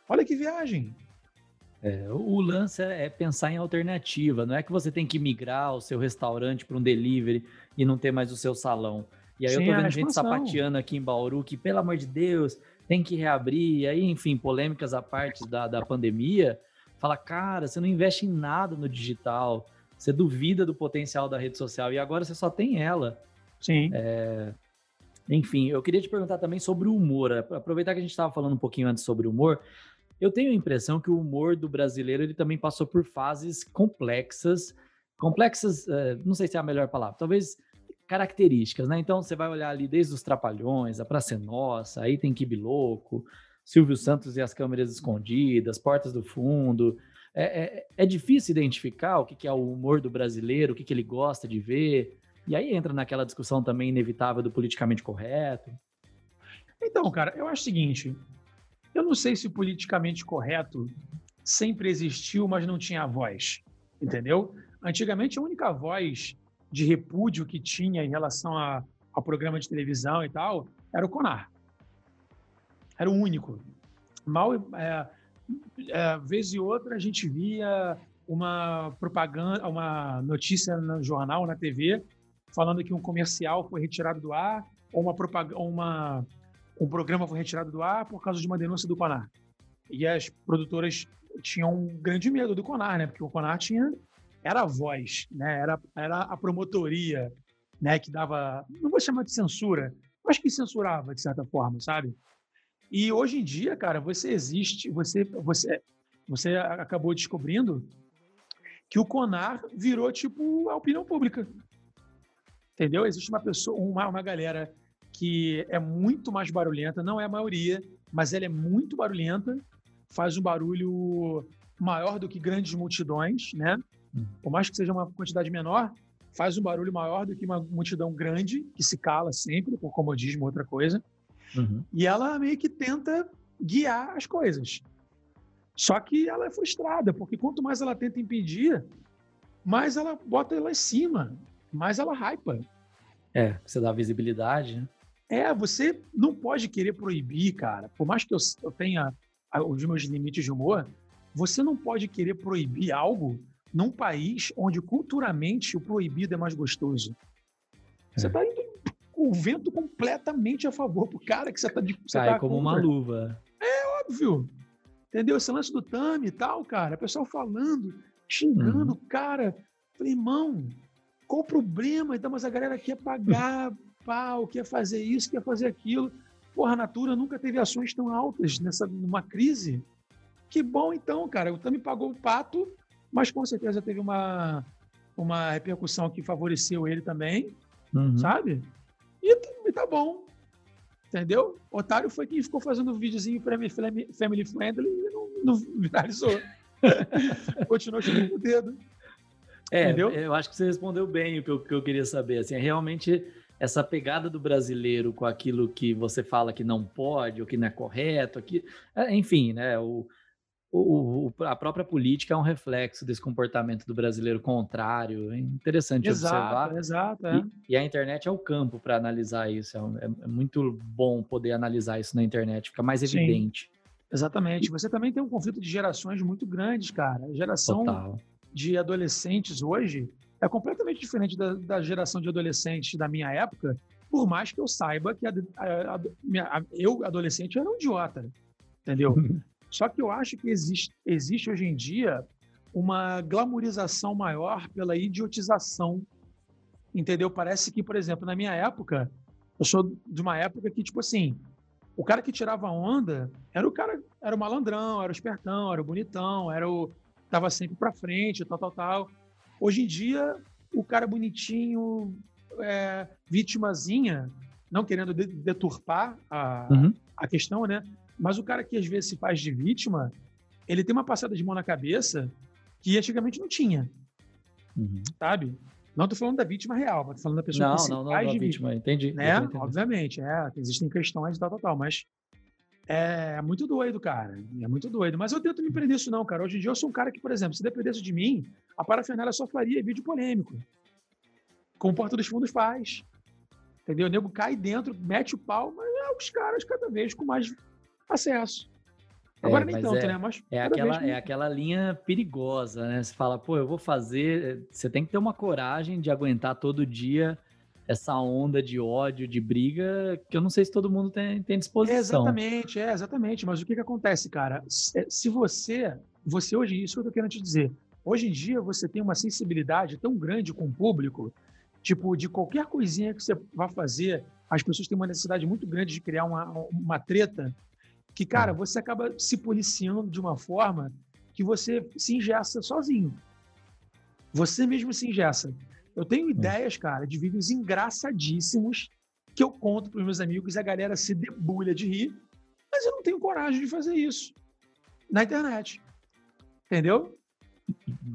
Olha que viagem. É, o lance é pensar em alternativa. Não é que você tem que migrar o seu restaurante para um delivery e não ter mais o seu salão. E aí Sim, eu tô vendo gente sapateando aqui em Bauru que, pelo amor de Deus, tem que reabrir. E aí, enfim, polêmicas à parte da, da pandemia. Fala, cara, você não investe em nada no digital. Você duvida do potencial da rede social. E agora você só tem ela. Sim. É... Enfim, eu queria te perguntar também sobre o humor. Aproveitar que a gente estava falando um pouquinho antes sobre o humor. Eu tenho a impressão que o humor do brasileiro ele também passou por fases complexas. Complexas, é, não sei se é a melhor palavra. Talvez características, né? Então você vai olhar ali desde os Trapalhões, a Praça é Nossa, aí tem Kibi Louco, Silvio Santos e as câmeras escondidas, Portas do Fundo. É, é, é difícil identificar o que, que, é o humor do brasileiro, o que, que ele gosta de ver. E aí entra naquela discussão também inevitável do politicamente correto. Então, cara, eu acho o seguinte: eu não sei se o politicamente correto sempre existiu, mas não tinha voz. Entendeu? Antigamente, a única voz de repúdio que tinha em relação a, ao programa de televisão e tal, era o Conar. Era o único. Mal, é, é, vez e outra, a gente via uma propaganda, uma notícia no jornal, na TV, falando que um comercial foi retirado do ar, ou uma propaganda, uma, um programa foi retirado do ar por causa de uma denúncia do Conar. E as produtoras tinham um grande medo do Conar, né? Porque o Conar tinha era a voz, né? era, era a promotoria né? que dava, não vou chamar de censura, mas que censurava de certa forma, sabe? E hoje em dia, cara, você existe, você, você, você acabou descobrindo que o CONAR virou tipo a opinião pública. Entendeu? Existe uma pessoa, uma, uma galera que é muito mais barulhenta, não é a maioria, mas ela é muito barulhenta, faz um barulho maior do que grandes multidões, né? Hum. Por mais que seja uma quantidade menor, faz um barulho maior do que uma multidão grande, que se cala sempre, por comodismo, outra coisa. Uhum. E ela meio que tenta guiar as coisas. Só que ela é frustrada, porque quanto mais ela tenta impedir, mais ela bota lá em cima, mais ela hypa. É, você dá visibilidade, né? É, você não pode querer proibir, cara. Por mais que eu, eu tenha os meus limites de humor, você não pode querer proibir algo num país onde culturalmente o proibido é mais gostoso. Você está é. indo com o vento completamente a favor pro cara que você está de você Cai tá como contra. uma luva. É óbvio. Entendeu? Esse lance do Tami e tal, cara. O pessoal falando, xingando o uhum. cara. Falei, irmão, qual o problema? Então, mas a galera quer pagar (laughs) pau, quer fazer isso, quer fazer aquilo. Porra, a Natura nunca teve ações tão altas nessa numa crise. Que bom então, cara. O Tami pagou o pato mas com certeza teve uma, uma repercussão que favoreceu ele também, uhum. sabe? E, e, tá bom, entendeu? Otário foi quem ficou fazendo um videozinho family friendly e não, não viralizou. (laughs) Continuou chutando o dedo. É, entendeu? eu acho que você respondeu bem o que eu, que eu queria saber. Assim, é realmente essa pegada do brasileiro com aquilo que você fala que não pode ou que não é correto, aqui, é, enfim, né? O, o, o, a própria política é um reflexo desse comportamento do brasileiro contrário. É interessante exato, observar. Exato, é. e, e, a internet é o campo para analisar isso. É, é, é, muito bom poder analisar isso na internet, fica mais evidente. Exatamente. Você também tem um conflito de gerações muito grandes, cara. A geração Total. de adolescentes hoje é completamente diferente da, da, geração de adolescentes da minha época, por mais que eu saiba que a, a, a, eu, adolescente, era um idiota, entendeu? (laughs) Só que eu acho que existe, existe hoje em dia uma glamorização maior pela idiotização, entendeu? Parece que, por exemplo, na minha época, eu sou de uma época que, tipo assim, o cara que tirava onda era o cara, era o malandrão, era o espertão, era o bonitão, era o tava sempre para frente, tal, tal, tal. Hoje em dia, o cara bonitinho, é, vítimazinha, não querendo deturpar a, uhum. a questão, né? Mas o cara que às vezes se faz de vítima, ele tem uma passada de mão na cabeça que antigamente não tinha. Uhum. Sabe? Não estou falando da vítima real, estou falando da pessoa não, que se não, não, faz não, de vítima. Entendi. Né? Obviamente, é, existem questões e tal, tal, tal, mas é muito doido, cara. É muito doido. Mas eu tento me prender isso não, cara. Hoje em dia eu sou um cara que, por exemplo, se dependesse de mim, a parafernália só faria vídeo polêmico. Como o Porta dos Fundos faz. Entendeu? O nego cai dentro, mete o pau, mas é os caras cada vez com mais acesso. Agora é, nem tanto, é, né? Mas é aquela, é aquela linha perigosa, né? Você fala, pô, eu vou fazer. Você tem que ter uma coragem de aguentar todo dia essa onda de ódio, de briga, que eu não sei se todo mundo tem, tem disposição. É exatamente, é, exatamente. Mas o que, que acontece, cara? Se você, você hoje, isso que eu tô querendo te dizer, hoje em dia você tem uma sensibilidade tão grande com o público, tipo, de qualquer coisinha que você vá fazer, as pessoas têm uma necessidade muito grande de criar uma, uma treta que, cara, você acaba se policiando de uma forma que você se ingessa sozinho. Você mesmo se ingessa. Eu tenho ideias, cara, de vídeos engraçadíssimos que eu conto para os meus amigos e a galera se debulha de rir, mas eu não tenho coragem de fazer isso na internet. Entendeu?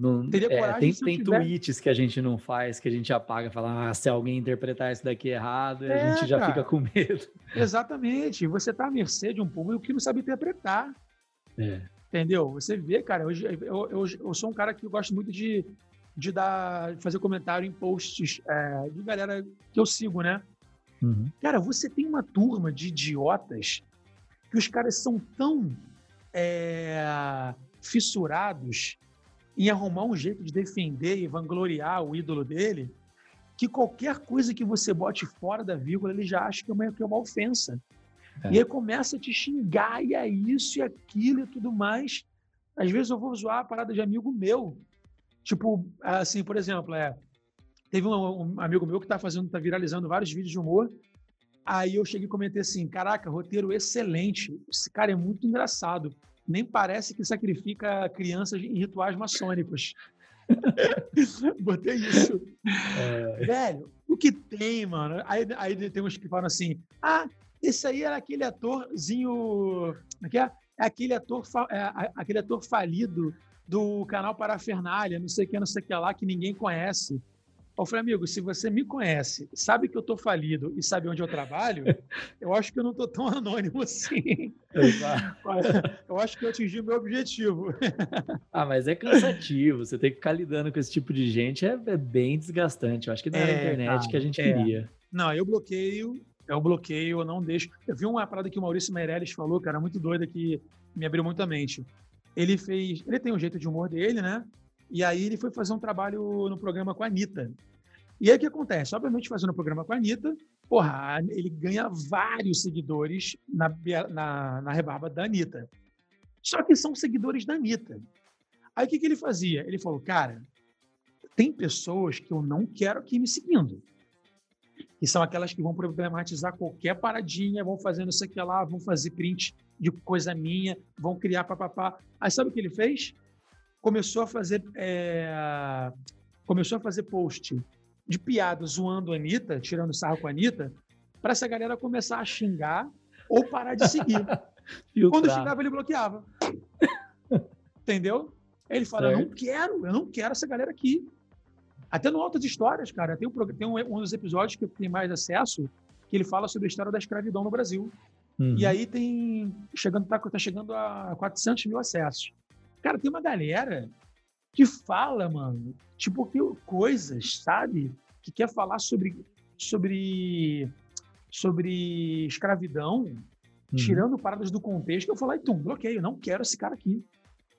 Não, Teria é, coragem tem, tem tiver... tweets que a gente não faz, que a gente apaga, fala, ah, se alguém interpretar isso daqui errado, é, a gente já cara, fica com medo. Exatamente. Você está à mercê de um público que não sabe interpretar. É. Entendeu? Você vê, cara, hoje eu, eu, eu, sou um cara que gosto muito de, de dar, fazer comentário em posts é, de galera que eu sigo, né? Uhum. Cara, você tem uma turma de idiotas que os caras são tão é, fissurados em arrumar um jeito de defender e vangloriar o ídolo dele, que qualquer coisa que você bote fora da vírgula, ele já acha que é uma, que é uma ofensa. É. E aí começa a te xingar, e é isso e aquilo e tudo mais. Às vezes eu vou zoar a parada de amigo meu. Tipo, assim, por exemplo, é, teve um, um amigo meu que está fazendo, tá viralizando vários vídeos de humor. Aí eu cheguei e comentei assim: caraca, roteiro excelente. Esse cara é muito engraçado nem parece que sacrifica crianças em rituais maçônicos. (laughs) Botei isso. É... Velho, o que tem, mano? Aí, aí tem uns que falam assim: ah, esse aí era aquele atorzinho. Aqui é, é? é aquele ator, é, aquele ator falido do canal Parafernália, não sei o que, não sei o que lá, que ninguém conhece. Eu falei, amigo, se você me conhece, sabe que eu estou falido e sabe onde eu trabalho, (laughs) eu acho que eu não estou tão anônimo assim. Exato. (laughs) Eu acho que eu atingi o meu objetivo. Ah, mas é cansativo. Você tem que ficar lidando com esse tipo de gente, é, é bem desgastante. Eu acho que não é, é internet cara, que a gente é. queria. Não, eu bloqueio, eu bloqueio, eu não deixo. Eu vi uma parada que o Maurício Meirelles falou, cara, muito doida, que me abriu muito a mente. Ele fez. Ele tem um jeito de humor dele, né? E aí ele foi fazer um trabalho no programa com a Anitta. E aí o que acontece? Obviamente, fazendo o programa com a Anitta, porra, ele ganha vários seguidores na, na, na rebarba da Anitta. Só que são seguidores da Anitta. Aí o que, que ele fazia? Ele falou, cara, tem pessoas que eu não quero aqui me seguindo. Que são aquelas que vão problematizar qualquer paradinha, vão fazendo isso aqui lá, vão fazer print de coisa minha, vão criar papapá. Aí sabe o que ele fez? Começou a fazer é, começou a fazer post de piada zoando a Anitta, tirando sarro com a Anitta, para essa galera começar a xingar ou parar de seguir. (laughs) Quando xingava, ele bloqueava. Entendeu? Ele fala: certo. eu não quero, eu não quero essa galera aqui. Até no Altas Histórias, cara, tem, um, tem um, um dos episódios que tem mais acesso, que ele fala sobre a história da escravidão no Brasil. Uhum. E aí tem. Chegando, tá, tá chegando a 400 mil acessos. Cara, tem uma galera que fala, mano, tipo, que coisas, sabe? Que quer falar sobre, sobre, sobre escravidão uhum. tirando paradas do contexto, eu falo, e tum, bloqueio, não quero esse cara aqui.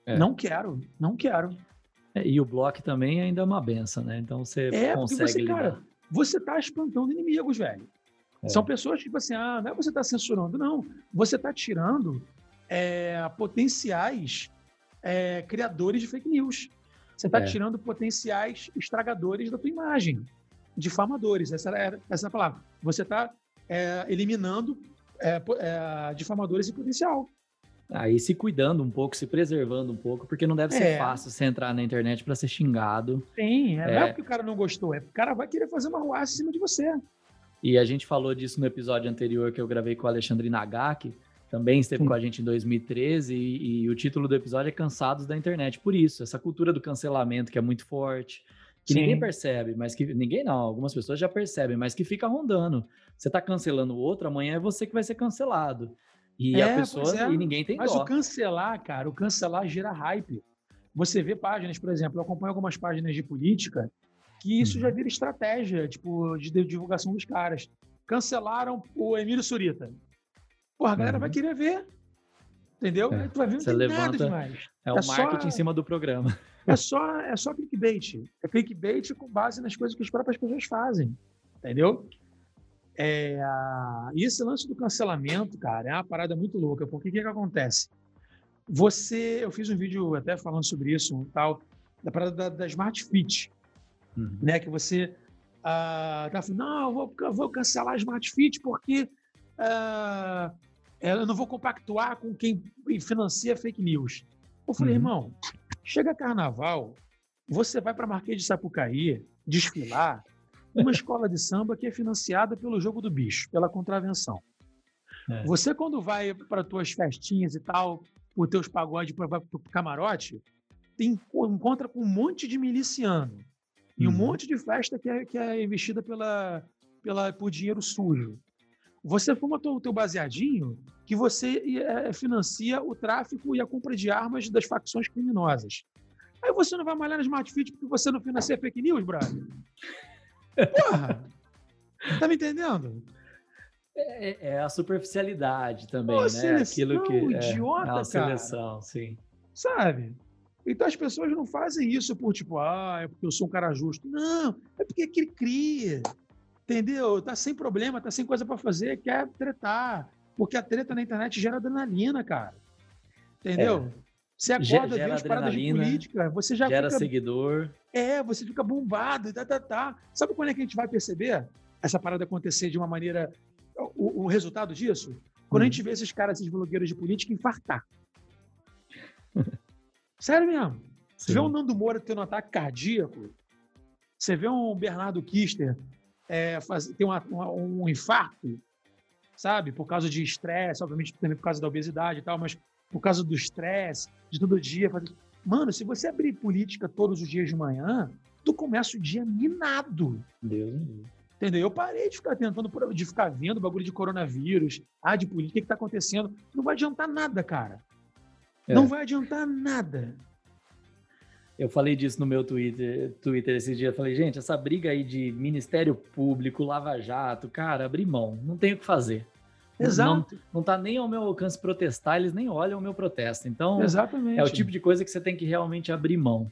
É. Não quero, não quero. É, e o bloco também ainda é uma benção, né? Então você é, consegue você, lidar. Cara, você está espantando inimigos, velho. É. São pessoas tipo assim, ah, não é você está censurando, não. Você está tirando é, potenciais é, criadores de fake news. Você está é. tirando potenciais estragadores da tua imagem, difamadores. Essa era essa é a palavra. Você está é, eliminando é, é, difamadores em potencial. Aí se cuidando um pouco, se preservando um pouco, porque não deve ser fácil você entrar na internet para ser xingado. Sim, é, não é porque o cara não gostou, é porque o cara vai querer fazer uma ruaça em cima de você. E a gente falou disso no episódio anterior que eu gravei com o Alexandre Nagaki, também esteve Sim. com a gente em 2013, e, e, o título do episódio é Cansados da Internet. Por isso, essa cultura do cancelamento que é muito forte, que Sim. ninguém percebe, mas que ninguém não, algumas pessoas já percebem, mas que fica rondando. Você está cancelando o outro, amanhã é você que vai ser cancelado. E é, a pessoa, é. e ninguém tem Mas dó. o cancelar, cara, o cancelar gera hype. Você vê páginas, por exemplo, eu acompanho algumas páginas de política que isso já uhum. vira estratégia, tipo, de divulgação dos caras. Cancelaram o Emílio Surita. Porra, a galera uhum. vai querer ver. Entendeu? É. Tu vai ver, não Você tem levanta, nada demais. É o é marketing só, em cima do programa. (laughs) É só, é só clickbait. É clickbait com base nas coisas que as próprias pessoas fazem. Entendeu? É, e esse lance do cancelamento, cara, é uma parada muito louca, porque o que, que acontece? Você, eu fiz um vídeo até falando sobre isso, tal, da parada da, da Smart Fit, uhum. né? Que você uh, tá falando, não, eu vou, vou cancelar a Smart Fit porque uh, eu não vou compactuar com quem financia fake news. Eu falei, uhum. irmão, chega carnaval, você vai para Marquês de Sapucaí desfilar, uma escola de samba que é financiada pelo jogo do bicho, pela contravenção. É. Você, quando vai para tuas festinhas e tal, os teus pagodes para o camarote, tem, encontra com um monte de miliciano e um uhum. monte de festa que é, que é investida pela, pela, por dinheiro sujo. Você fuma o teu baseadinho que você é, financia o tráfico e a compra de armas das facções criminosas. Aí você não vai malhar na Smart Fit porque você não financia fake news, brother? Porra! Tá me entendendo? É, é, é a superficialidade também, Pô, né? Seleção, Aquilo que é, idiota, é a seleção, cara. sim. Sabe? Então as pessoas não fazem isso por tipo, ah, é porque eu sou um cara justo. Não, é porque é que ele cria. Entendeu? Tá sem problema, tá sem coisa para fazer, quer tretar. Porque a treta na internet gera adrenalina, cara. Entendeu? É. Você acorda, vê as paradas de política, você já gera fica... seguidor. É, você fica bombado, tá, tá, tá. Sabe quando é que a gente vai perceber essa parada acontecer de uma maneira. O, o resultado disso? Quando hum. a gente vê esses caras, esses blogueiros de política, infartar. (laughs) Sério mesmo. Você vê um Nando Moura tendo um ataque cardíaco, você vê um Bernardo Kister é, faz, ter uma, uma, um infarto, sabe? Por causa de estresse, obviamente também por causa da obesidade e tal, mas por causa do estresse, de todo dia. Fazer... Mano, se você abrir política todos os dias de manhã, tu começa o dia minado. Deus Entendeu? Eu parei de ficar tentando, de ficar vendo bagulho de coronavírus, ah, de política, o que está acontecendo. Não vai adiantar nada, cara. É. Não vai adiantar nada. Eu falei disso no meu Twitter, Twitter esses dias. Falei, gente, essa briga aí de Ministério Público, Lava Jato, cara, abri mão. Não tem o que fazer. Exato. Não, não tá nem ao meu alcance protestar, eles nem olham o meu protesto. Então, Exatamente. é o tipo de coisa que você tem que realmente abrir mão.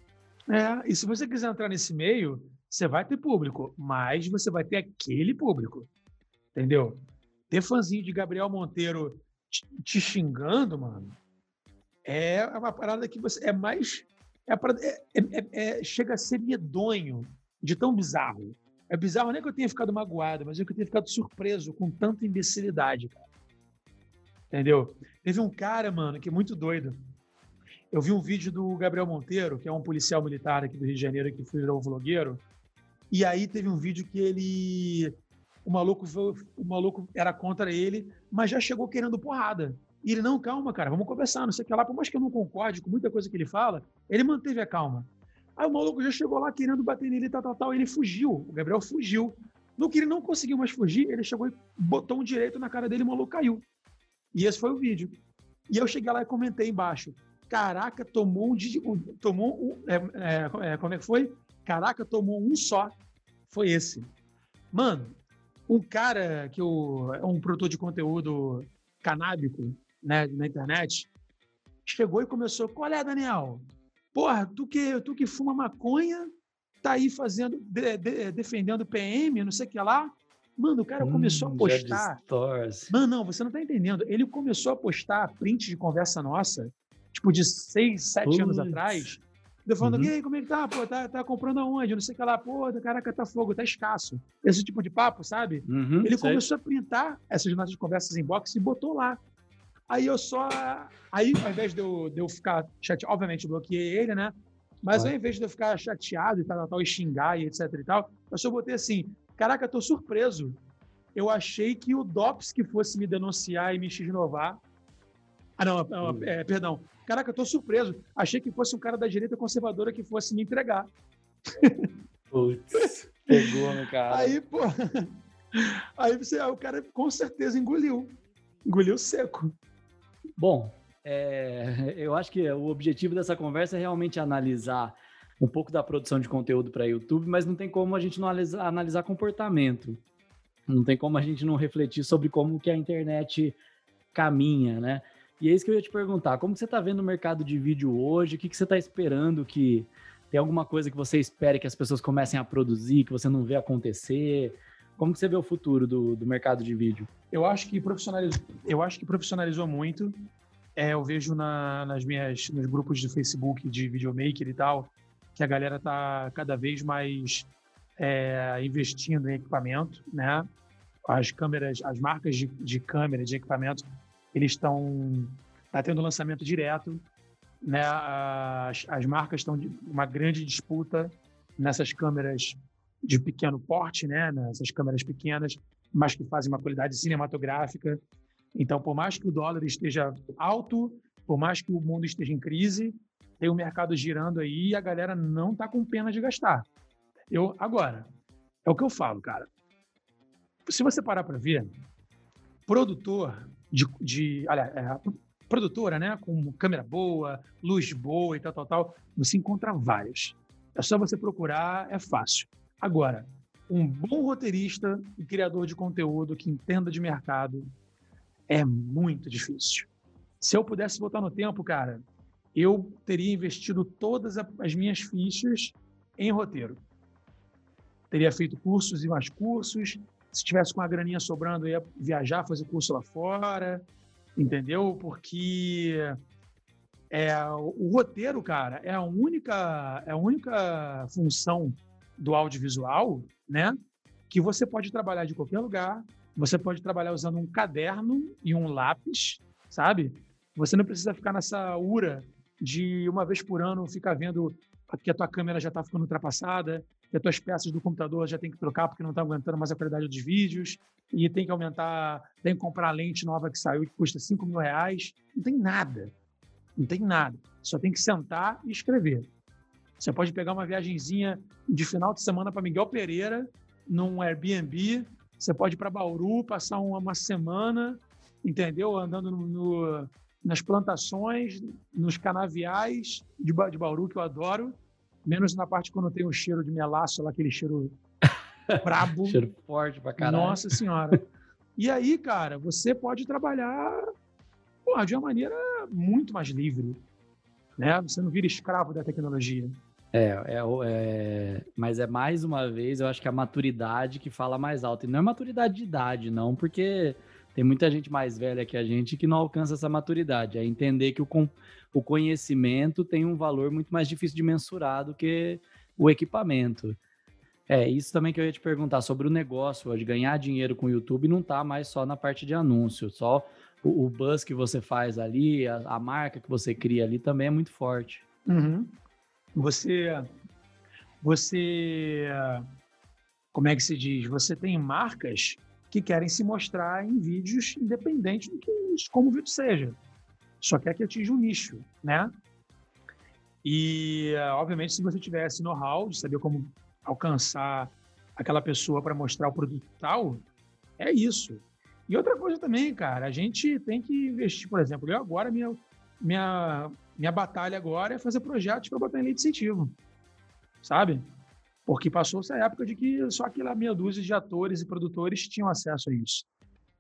É, e se você quiser entrar nesse meio, você vai ter público, mas você vai ter aquele público. Entendeu? Ter fãzinho de Gabriel Monteiro te, te xingando, mano, é uma parada que você é mais. É, parada, é, é, é, chega a ser medonho de tão bizarro. É bizarro nem que eu tenha ficado magoado, mas é que eu tenha ficado surpreso com tanta imbecilidade, cara. Entendeu? Teve um cara, mano, que é muito doido. Eu vi um vídeo do Gabriel Monteiro, que é um policial militar aqui do Rio de Janeiro, que o vlogueiro. E aí teve um vídeo que ele. O maluco, o maluco era contra ele, mas já chegou querendo porrada. E ele, não, calma, cara, vamos conversar, não sei o que lá. Por mais que eu não concorde com muita coisa que ele fala, ele manteve a calma. Aí o maluco já chegou lá querendo bater nele, tal, tal, tal. Ele fugiu. O Gabriel fugiu. No que ele não conseguiu mais fugir, ele chegou e botou um direito na cara dele e o maluco caiu. E esse foi o vídeo. E eu cheguei lá e comentei embaixo. Caraca, tomou um. Tomou um é, é, é, como é que foi? Caraca, tomou um só. Foi esse. Mano, um cara que é um produtor de conteúdo canábico né, na internet, chegou e começou: qual é, Daniel? Porra, tu que, tu que fuma maconha, tá aí fazendo, de, de, defendendo PM, não sei o que lá. Mano, o cara hum, começou a postar. Mano, não, você não tá entendendo. Ele começou a postar print de conversa nossa, tipo de seis, sete anos atrás. Eu falando, uhum. e aí, como é que tá? Pô, tá, tá comprando aonde? Não sei o que lá. Pô, caraca, tá fogo, tá escasso. Esse tipo de papo, sabe? Uhum, ele sei. começou a printar essas nossas conversas em box e botou lá. Aí eu só. Aí, ao invés de eu, de eu ficar chateado, obviamente bloqueei ele, né? Mas ao invés de eu ficar chateado e tal, tal, e xingar e etc e tal, eu só botei assim: caraca, tô surpreso. Eu achei que o DOPS que fosse me denunciar e me x-novar. Ah, não, é, é, perdão. Caraca, eu tô surpreso. Achei que fosse um cara da direita conservadora que fosse me entregar. Putz, pegou no cara. Aí, pô. (laughs) Aí você, o cara com certeza engoliu. Engoliu seco. Bom, é, (laughs) eu acho que o objetivo dessa conversa é realmente analisar um pouco da produção de conteúdo para YouTube, mas não tem como a gente não analisar, analisar, comportamento. Não tem como a gente não refletir sobre como que a internet caminha, né? E é isso que eu ia te perguntar. Como você está vendo o mercado de vídeo hoje? O que, que você está esperando que... Tem alguma coisa que você espere que as pessoas comecem a produzir, que você não vê acontecer? Como que você vê o futuro do, do mercado de vídeo? Eu acho que profissionalizou, eu acho que profissionalizou muito. É, eu vejo na, nas minhas, nos grupos de Facebook de videomaker e tal, que a galera tá cada vez mais é, investindo em equipamento, né? As câmeras, as marcas de, de câmera, de equipamento, eles estão tá tendo lançamento direto, né? As, as marcas estão uma grande disputa nessas câmeras de pequeno porte, né? Nessas câmeras pequenas, mas que fazem uma qualidade cinematográfica. Então, por mais que o dólar esteja alto, por mais que o mundo esteja em crise, tem o mercado girando aí e a galera não está com pena de gastar. Eu agora é o que eu falo, cara. Se você parar para ver, produtor de, de é, produtora, né, com câmera boa, luz boa e tal, tal, tal, você encontra vários. É só você procurar, é fácil. Agora, um bom roteirista e criador de conteúdo que entenda de mercado é muito difícil. Se eu pudesse voltar no tempo, cara, eu teria investido todas as minhas fichas em roteiro. Teria feito cursos e mais cursos. Se tivesse com a graninha sobrando, eu ia viajar, fazer curso lá fora, entendeu? Porque é, o roteiro, cara, é a única, é a única função do audiovisual, né? Que você pode trabalhar de qualquer lugar, você pode trabalhar usando um caderno e um lápis, sabe? Você não precisa ficar nessa ura de uma vez por ano ficar vendo que a tua câmera já está ficando ultrapassada, que as tuas peças do computador já tem que trocar porque não está aguentando mais a qualidade dos vídeos, e tem que aumentar, tem que comprar a lente nova que saiu que custa 5 mil reais. Não tem nada. Não tem nada. Só tem que sentar e escrever. Você pode pegar uma viagemzinha de final de semana para Miguel Pereira, num Airbnb. Você pode ir para Bauru, passar uma, semana, entendeu? Andando no, no, nas plantações, nos canaviais de, de Bauru, que eu adoro. Menos na parte quando tem o cheiro de melaço, lá, aquele cheiro (laughs) brabo. cheiro forte pra caralho. Nossa Senhora. E aí, cara, você pode trabalhar porra, de uma maneira muito mais livre né? Você não vira escravo da tecnologia. É, é, é, mas é mais uma vez, eu acho que a maturidade que fala mais alto. E não é maturidade de idade, não, porque tem muita gente mais velha que a gente que não alcança essa maturidade. É entender que o, o conhecimento tem um valor muito mais difícil de mensurar do que o equipamento. É, isso também que eu ia te perguntar sobre o negócio hoje. Ganhar dinheiro com o YouTube não está mais só na parte de anúncio, só o, o buzz que você faz ali, a, a, marca que você cria ali também é muito forte. Uhum. Você, você, como é que se diz? Você tem marcas que querem se mostrar em vídeos independente do que como o vídeo seja. Só quer que atinja um nicho, né? E, obviamente, se você tivesse know-how de saber como alcançar aquela pessoa para mostrar o produto tal, é isso. E outra coisa também, cara, a gente tem que investir, por exemplo, eu agora, minha, minha, minha batalha agora é fazer projetos para botar em lei de incentivo, sabe? Porque passou essa época de que só aquela meia dúzia de atores e produtores tinham acesso a isso.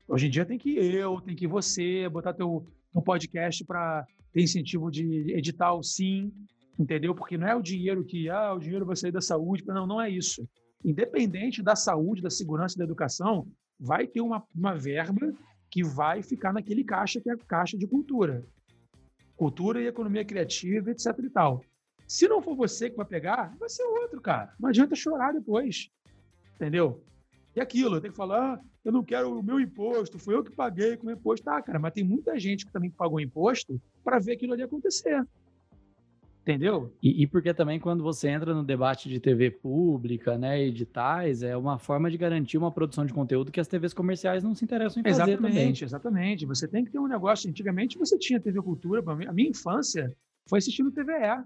Hoje em dia tem que eu, tem que você botar teu, teu podcast para ter incentivo de edital, sim, entendeu? Porque não é o dinheiro que, ah, o dinheiro vai sair da saúde, não, não é isso. Independente da saúde, da segurança e da educação, vai ter uma, uma verba que vai ficar naquele caixa que é a caixa de cultura. Cultura e economia criativa, etc e tal. Se não for você que vai pegar, vai ser outro, cara. Não adianta chorar depois. Entendeu? E aquilo, tenho que falar, ah, eu não quero o meu imposto, foi eu que paguei com o imposto. Tá, cara, mas tem muita gente que também pagou imposto para ver aquilo ali acontecer. Entendeu? E, e, porque também quando você entra no debate de TV pública, né, editais, é uma forma de garantir uma produção de conteúdo que as TVs comerciais não se interessam em fazer exatamente, também. Exatamente, Você tem que ter um negócio. Antigamente você tinha TV Cultura, a minha infância foi assistindo TVE,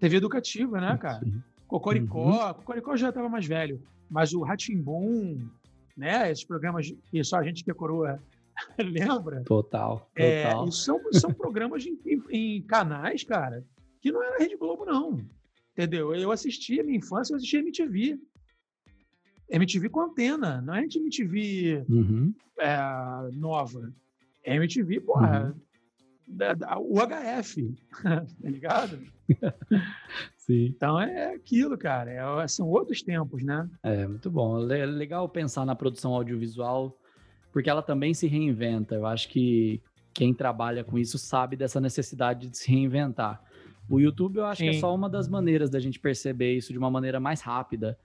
TV educativa, né, cara? Sim. Cocoricó, uhum. Cocoricó já estava mais velho, mas o Ratimbum, né, esses programas que só a gente que é coroa (laughs) lembra? Total, é, total. É, são, são programas em, em, em canais, cara, que não era Rede Globo, não. Entendeu? Eu assistia, minha infância, eu assistia MTV. MTV com antena, não é MTV uhum. é, nova. É MTV, porra, uhum. da, da, UHF, (laughs) tá ligado? (laughs) Sim. Então é aquilo, cara. É, são outros tempos, né? É, muito bom. É legal pensar na produção audiovisual, porque ela também se reinventa. Eu acho que quem trabalha com isso sabe dessa necessidade de se reinventar. O YouTube eu acho Sim. que é só uma das maneiras da gente perceber isso de uma maneira mais rápida.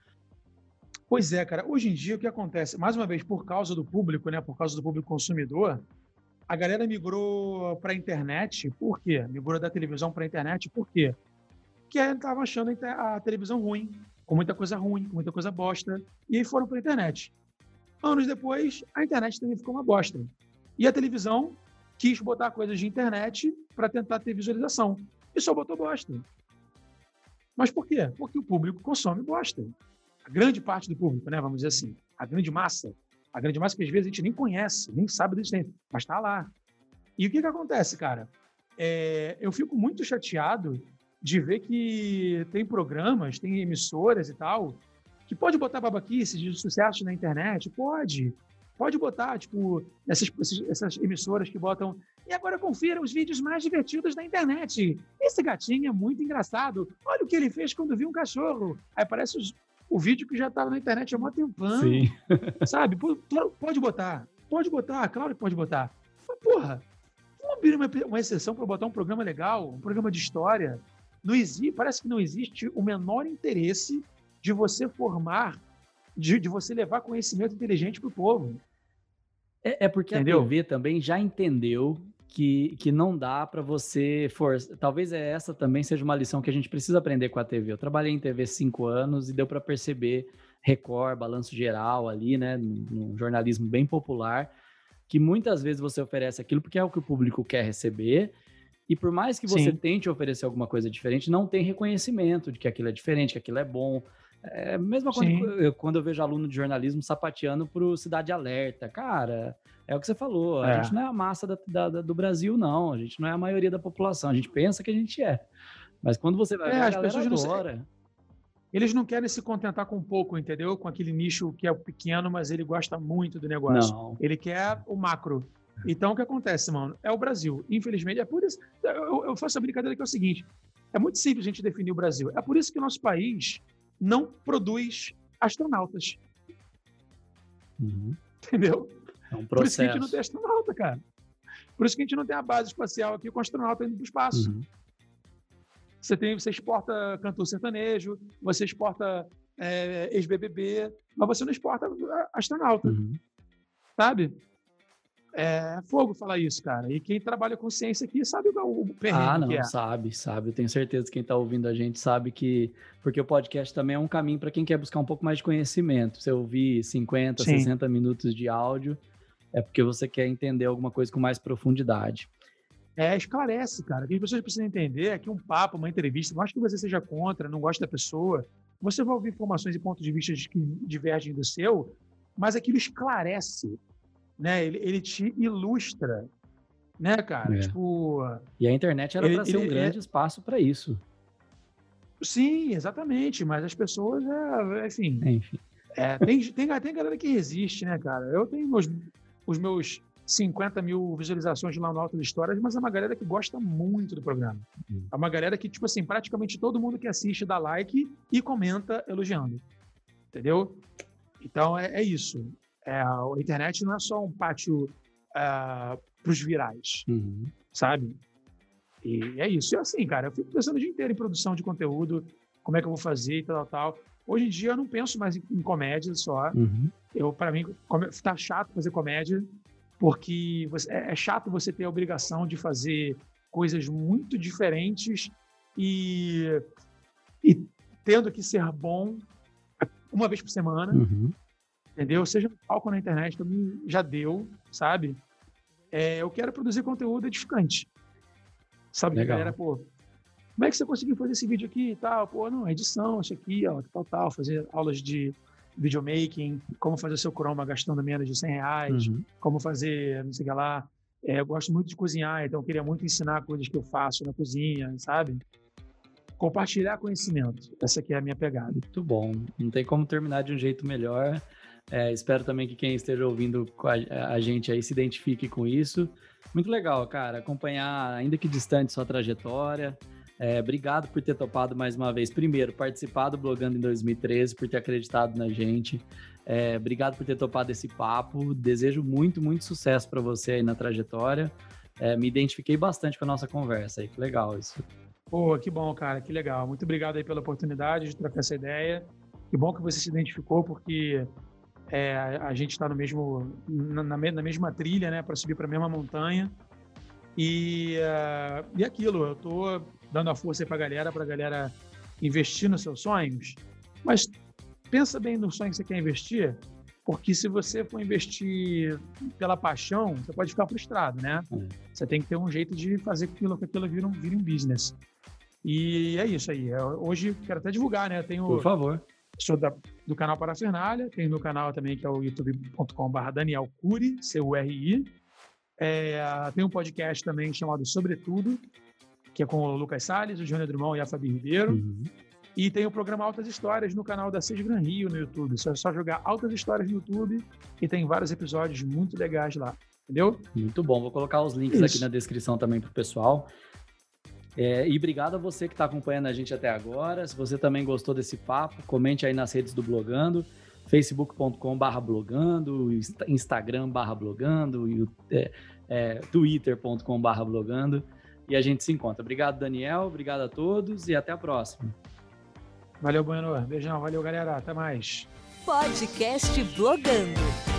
Pois é, cara. Hoje em dia o que acontece? Mais uma vez, por causa do público, né? Por causa do público consumidor, a galera migrou para a internet. Por quê? Migrou da televisão para a internet. Por quê? Porque estavam achando a televisão ruim, com muita coisa ruim, com muita coisa bosta, e aí foram para a internet. Anos depois, a internet também ficou uma bosta. E a televisão quis botar coisas de internet para tentar ter visualização e só botou bosta. Mas por quê? Porque o público consome bosta. A grande parte do público, né? Vamos dizer assim, a grande massa. A grande massa que às vezes a gente nem conhece, nem sabe da existência, mas está lá. E o que, que acontece, cara? É, eu fico muito chateado de ver que tem programas, tem emissoras e tal, que pode botar babaquice de sucesso na internet, pode. Pode botar, tipo, essas, essas emissoras que botam e agora confira os vídeos mais divertidos da internet. Esse gatinho é muito engraçado. Olha o que ele fez quando viu um cachorro. Aí aparece os, o vídeo que já estava na internet há muito tempão. Sim. (laughs) (laughs) Sabe? Pode botar. Pode botar, claro que pode botar. Mas, porra, vamos abrir uma, uma exceção para botar um programa legal, um programa de história. Não existe, parece que não existe o menor interesse de você formar, de, de você levar conhecimento inteligente para o povo. É, é porque Entendeu? a TV também já entendeu que, que não dá para você forçar. Talvez é essa também seja uma lição que a gente precisa aprender com a TV. Eu trabalhei em TV cinco anos e deu para perceber Record, balanço geral ali, né, num jornalismo bem popular, que muitas vezes você oferece aquilo porque é o que o público quer receber. E por mais que você Sim. tente oferecer alguma coisa diferente, não tem reconhecimento de que aquilo é diferente, que aquilo é bom. É a mesma coisa eu, quando eu vejo aluno de jornalismo sapateando pro Cidade Alerta. Cara, é o que você falou. A é. gente não é a massa da, da, do Brasil, não. A gente não é a maioria da população. A gente pensa que a gente é. Mas quando você vai é, ver, a as pessoas adora. Não eles não querem se contentar com pouco, entendeu? Com aquele nicho que é pequeno, mas ele gosta muito do negócio. Não. Ele quer o macro. Então, o que acontece, mano? É o Brasil. Infelizmente, é por isso. Eu, eu faço a brincadeira que é o seguinte: é muito simples a gente definir o Brasil. É por isso que o nosso país não produz astronautas. Uhum. Entendeu? É um processo. Por isso que a gente não tem astronauta, cara. Por isso que a gente não tem a base espacial aqui com astronauta indo para o espaço. Uhum. Você, tem, você exporta cantor sertanejo, você exporta é, ex-BBB, mas você não exporta astronauta. Uhum. Sabe? É fogo falar isso, cara. E quem trabalha com ciência aqui sabe o, o perrengue Ah, não, é. sabe, sabe. Eu tenho certeza que quem está ouvindo a gente sabe que... Porque o podcast também é um caminho para quem quer buscar um pouco mais de conhecimento. Você ouvir 50, Sim. 60 minutos de áudio é porque você quer entender alguma coisa com mais profundidade. É, esclarece, cara. O que as pessoas precisam entender é que um papo, uma entrevista, não acho que você seja contra, não gosta da pessoa, você vai ouvir informações e pontos de vista que divergem do seu, mas aquilo esclarece né? Ele, ele te ilustra, né, cara? É. Tipo, e a internet era para ser um ele, grande é... espaço para isso. Sim, exatamente. Mas as pessoas, é, enfim. Enfim. É, tem, tem, tem galera que resiste, né, cara? Eu tenho meus, os meus 50 mil visualizações lá no Alto de Histórias, mas é uma galera que gosta muito do programa. Uhum. É uma galera que, tipo assim, praticamente todo mundo que assiste dá like e comenta elogiando. Entendeu? Então é, é isso. É, a internet não é só um pátio uh, é, para os virais, uhum. sabe? E é isso. E assim, cara, eu fico pensando o dia inteiro em produção de conteúdo, como é que eu vou fazer e tal, tal. Hoje em dia eu não penso mais em, em comédia só. Uhum. Eu, para mim, tá chato fazer comédia, porque você, é, é chato você ter a obrigação de fazer coisas muito diferentes e, e tendo que ser bom uma vez por semana, uhum. Entendeu? Seja no palco na internet, também já deu, sabe? É, eu quero produzir conteúdo edificante. Sabe, Legal. galera, pô, como é que você conseguiu fazer esse vídeo aqui e tal? Pô, não, edição, isso aqui, ó, tal, tal, fazer aulas de videomaking, como fazer seu croma gastando menos de 100 reais, uhum. como fazer, não sei o que lá. É, eu gosto muito de cozinhar, então eu queria muito ensinar coisas que eu faço na cozinha, sabe? Compartilhar conhecimento. Essa aqui é a minha pegada. Muito bom. Não tem como terminar de um jeito melhor. É, espero também que quem esteja ouvindo a, a gente aí se identifique com isso. Muito legal, cara, acompanhar, ainda que distante, sua trajetória. É, obrigado por ter topado mais uma vez. Primeiro, participar do Blogando em 2013, por ter acreditado na gente. É, obrigado por ter topado esse papo. Desejo muito, muito sucesso para você aí na trajetória. É, me identifiquei bastante com a nossa conversa aí. Que legal isso. Pô, que bom, cara, que legal. Muito obrigado aí pela oportunidade de trocar essa ideia. Que bom que você se identificou, porque é, a gente está no mesmo na, na, mesma trilha, né, para subir para a mesma montanha. E, uh, e aquilo, eu tô dando a força para a galera, para a galera investir nos seus sonhos. Mas pensa bem no sonho que você quer investir, porque se você for investir pela paixão, você pode ficar frustrado, né? É. Você tem que ter um jeito de fazer aquilo, que aquilo vire um, vire um business. E é isso aí. Hoje, quero até divulgar, né? tenho, Por favor. Sou da, do canal Parafernália, tem no canal também que é o youtube.com.br Daniel Curi, C-U-R-I. É, tem um podcast também chamado Sobretudo, que é com o Lucas Salles, o Júnior Drummond e a Fabi Ribeiro. Uhum. E tem o programa Altas Histórias no canal da Seis Gran Rio no YouTube. Só, só jogar Altas Histórias no YouTube e tem vários episódios muito legais lá. Entendeu? Muito bom. Vou colocar os links Isso. aqui na descrição também para o pessoal. É, e obrigado a você que está acompanhando a gente até agora. Se você também gostou desse papo, comente aí nas redes do Blogando, facebook.com.br blogando, instagram.br blogando, é, é, twitter.com.br blogando e a gente se encontra. Obrigado, Daniel. Obrigado a todos e até a próxima. Valeu, Bueno. Beijão. Valeu, galera. Até mais. Podcast Blogando.